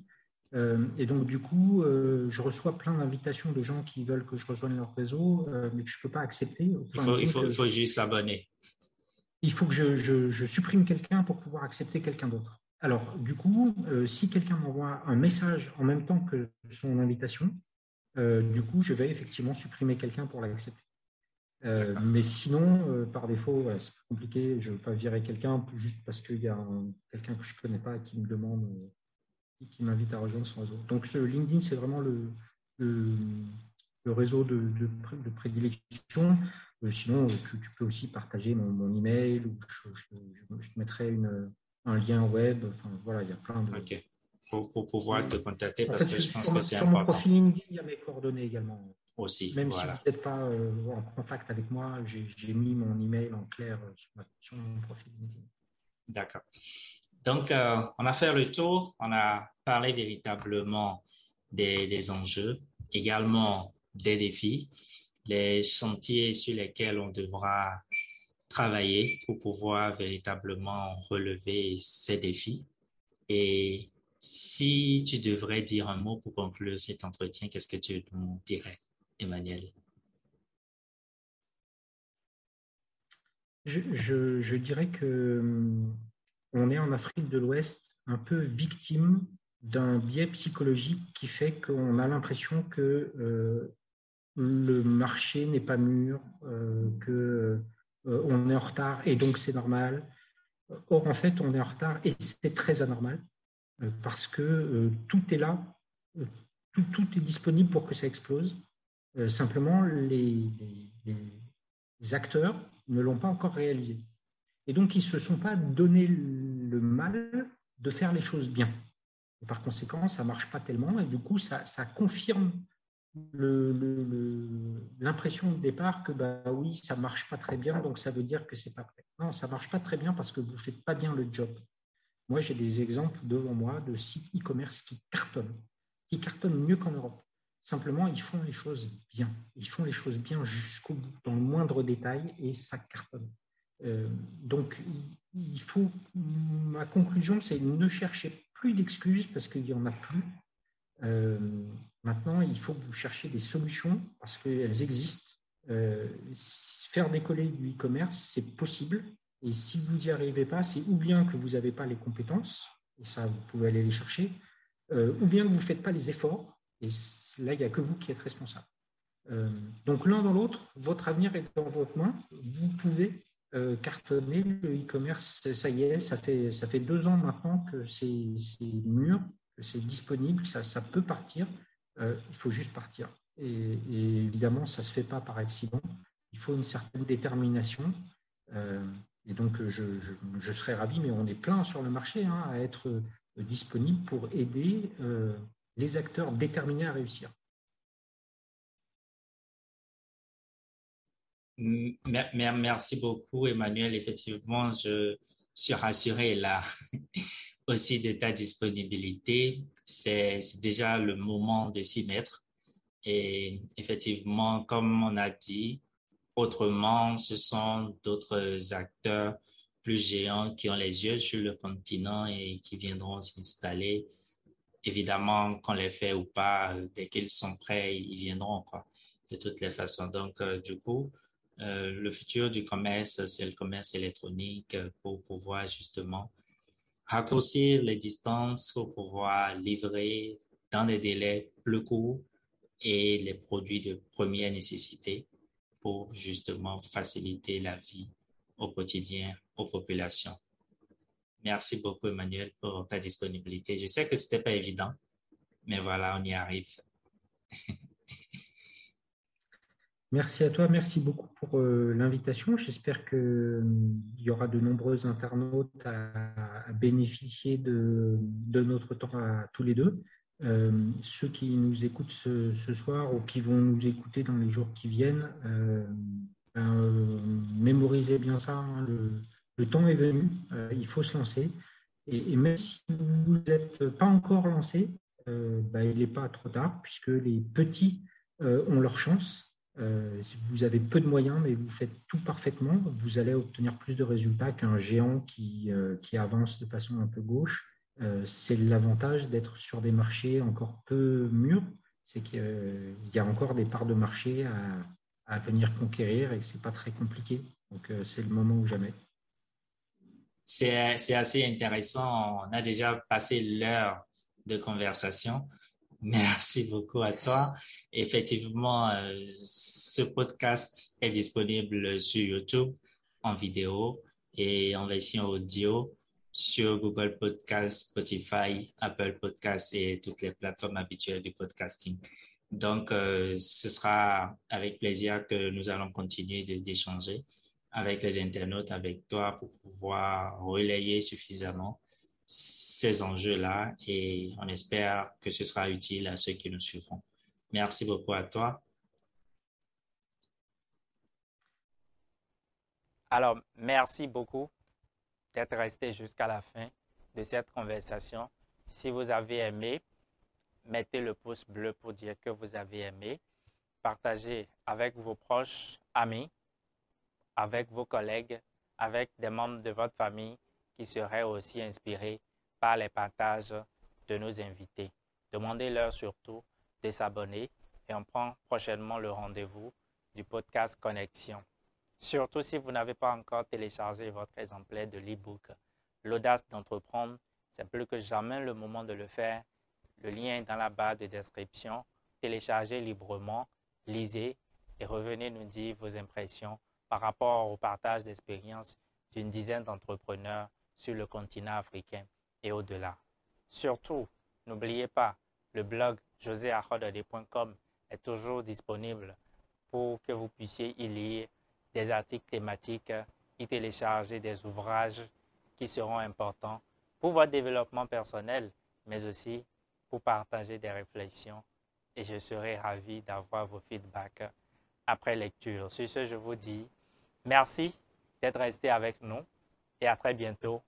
[SPEAKER 2] Euh, et donc, du coup, euh, je reçois plein d'invitations de gens qui veulent que je rejoigne leur réseau, euh, mais que je ne peux pas accepter.
[SPEAKER 1] Il faut, il, faut, il faut, juste s'abonner.
[SPEAKER 2] Il faut que je, je, supprime quelqu'un pour pouvoir accepter quelqu'un d'autre. Alors, du coup, si quelqu'un m'envoie un message en même temps que son invitation, du coup, je vais effectivement supprimer quelqu'un pour l'accepter. Mais sinon, par défaut, c'est compliqué. Je ne veux pas virer quelqu'un juste parce qu'il y a quelqu'un que je ne connais pas qui me demande qui m'invite à rejoindre son réseau. Donc, ce LinkedIn, c'est vraiment le, le, réseau de, de, prédilection. Euh, sinon, tu, peux aussi partager mon, mon email ou je, te mettrai une, un lien web. Enfin, voilà, il y a plein de.
[SPEAKER 1] OK. Pour, pour pouvoir te contacter parce que je pense que c'est
[SPEAKER 2] important. Sur mon profil LinkedIn, il y a mes coordonnées également.
[SPEAKER 1] Aussi.
[SPEAKER 2] Même si vous n'êtes pas euh, en contact avec moi, j'ai mis mon email en clair euh, sur, sur mon profil LinkedIn.
[SPEAKER 1] D'accord. Donc, euh, on a fait le tour, on a parlé véritablement des, enjeux, également des défis, les chantiers sur lesquels on devra travailler pour pouvoir véritablement relever ces défis. Et si tu devrais dire un mot pour conclure cet entretien, qu'est-ce que tu nous dirais, Emmanuel
[SPEAKER 2] je dirais que hum, on est en Afrique de l'Ouest un peu victime d'un biais psychologique qui fait qu'on a l'impression que euh, le marché n'est pas mûr, euh, euh, est en retard et donc c'est normal. Or, en fait, on est en retard et c'est très anormal parce que tout est là, tout, est disponible pour que ça explose. Simplement, les acteurs ne l'ont pas encore réalisé. Et donc, ils ne se sont pas donné le mal de faire les choses bien. Par conséquent, ça ne marche pas tellement. Et du coup, ça, confirme l'impression de départ que bah oui, ça ne marche pas très bien, donc ça veut dire que c'est pas prêt. Non, ça ne marche pas très bien parce que vous ne faites pas bien le job. Moi, j'ai des exemples devant moi de sites e-commerce qui cartonnent, qui cartonnent mieux qu'en Europe. Simplement, ils font les choses bien. Ils font les choses bien jusqu'au bout, dans le moindre détail, et ça cartonne. Euh, donc, il faut, ma conclusion, c'est ne cherchez plus d'excuses parce qu'il n'y en a plus. Euh, maintenant, il faut que vous cherchiez des solutions parce qu'elles existent. Euh, faire décoller du e-commerce, c'est possible. Et si vous n'y arrivez pas, c'est ou bien que vous n'avez pas les compétences, et ça, vous pouvez aller les chercher, ou bien que vous ne faites pas les efforts, et là, il n'y a que vous qui êtes responsable. donc, l'un dans l'autre, votre avenir est dans votre main. Vous pouvez euh, cartonné, le e-commerce, ça y est, ça fait, ça fait deux ans maintenant que c'est mûr, que c'est disponible, ça, peut partir, euh, il faut juste partir. Et, évidemment, ça ne se fait pas par accident, il faut une certaine détermination. Euh, et donc, je, je, serais ravi, mais on est plein sur le marché hein, à être disponible pour aider les acteurs déterminés à réussir.
[SPEAKER 1] Merci beaucoup, Emmanuel. Effectivement, je suis rassuré là aussi de ta disponibilité. C'est déjà le moment de s'y mettre. Et effectivement, comme on a dit, autrement, ce sont d'autres acteurs plus géants qui ont les yeux sur le continent et qui viendront s'installer. Évidemment, qu'on les fait ou pas, dès qu'ils sont prêts, ils viendront, quoi, de toutes les façons. Donc, euh, du coup, euh, le futur du commerce, c'est le commerce électronique euh, pour pouvoir justement raccourcir les distances, pour pouvoir livrer dans des délais plus courts et les produits de première nécessité pour justement faciliter la vie au quotidien aux populations. Merci beaucoup, Emmanuel, pour ta disponibilité. Je sais que ce n'était pas évident, mais voilà, on y arrive.
[SPEAKER 2] Merci à toi, merci beaucoup pour euh, l'invitation. J'espère qu'il euh, y aura de nombreux internautes à, bénéficier de, notre temps à tous les deux. Euh, ceux qui nous écoutent ce, soir ou qui vont nous écouter dans les jours qui viennent, ben, mémorisez bien ça. Hein, temps est venu, il faut se lancer. Et, même si vous n'êtes pas encore lancé, bah, il n'est pas trop tard, puisque les petits ont leur chance. vous avez peu de moyens, mais vous faites tout parfaitement, vous allez obtenir plus de résultats qu'un géant qui, avance de façon un peu gauche. c'est l'avantage d'être sur des marchés encore peu mûrs, c'est qu'il y a encore des parts de marché à, à venir conquérir et que ce n'est pas très compliqué. Donc, euh, c'est le moment ou jamais.
[SPEAKER 4] C'est assez intéressant. On a déjà passé l'heure de conversation. Merci beaucoup à toi. Effectivement, euh, ce podcast est disponible sur YouTube en vidéo et en version audio sur Google Podcast, Spotify, Apple Podcast et toutes les plateformes habituelles du podcasting. Donc, euh, ce sera avec plaisir que nous allons continuer d'échanger avec les internautes, avec toi, pour pouvoir relayer suffisamment ces enjeux-là et on espère que ce sera utile à ceux qui nous suivront. Merci beaucoup à toi.
[SPEAKER 1] Alors, merci beaucoup d'être resté jusqu'à la fin de cette conversation. Si vous avez aimé, mettez le pouce bleu pour dire que vous avez aimé. Partagez avec vos proches, amis, avec vos collègues, avec des membres de votre famille qui seraient aussi inspirés par les partages de nos invités. Demandez-leur surtout de s'abonner et on prend prochainement le rendez-vous du podcast Connexion. Surtout si vous n'avez pas encore téléchargé votre exemplaire de l'e-book L'audace d'entreprendre, c'est plus que jamais le moment de le faire le lien est dans la barre de description. Téléchargez librement, lisez et revenez nous dire vos impressions par rapport au partage d'expériences d'une dizaine d'entrepreneurs sur le continent africain et au-delà. Surtout, n'oubliez pas, le blog joséachodade.com est toujours disponible pour que vous puissiez y lire des articles thématiques, y télécharger des ouvrages qui seront importants pour votre développement personnel, mais aussi pour partager des réflexions et je serai ravi d'avoir vos feedbacks après lecture. Sur ce, je vous dis merci d'être resté avec nous et à très bientôt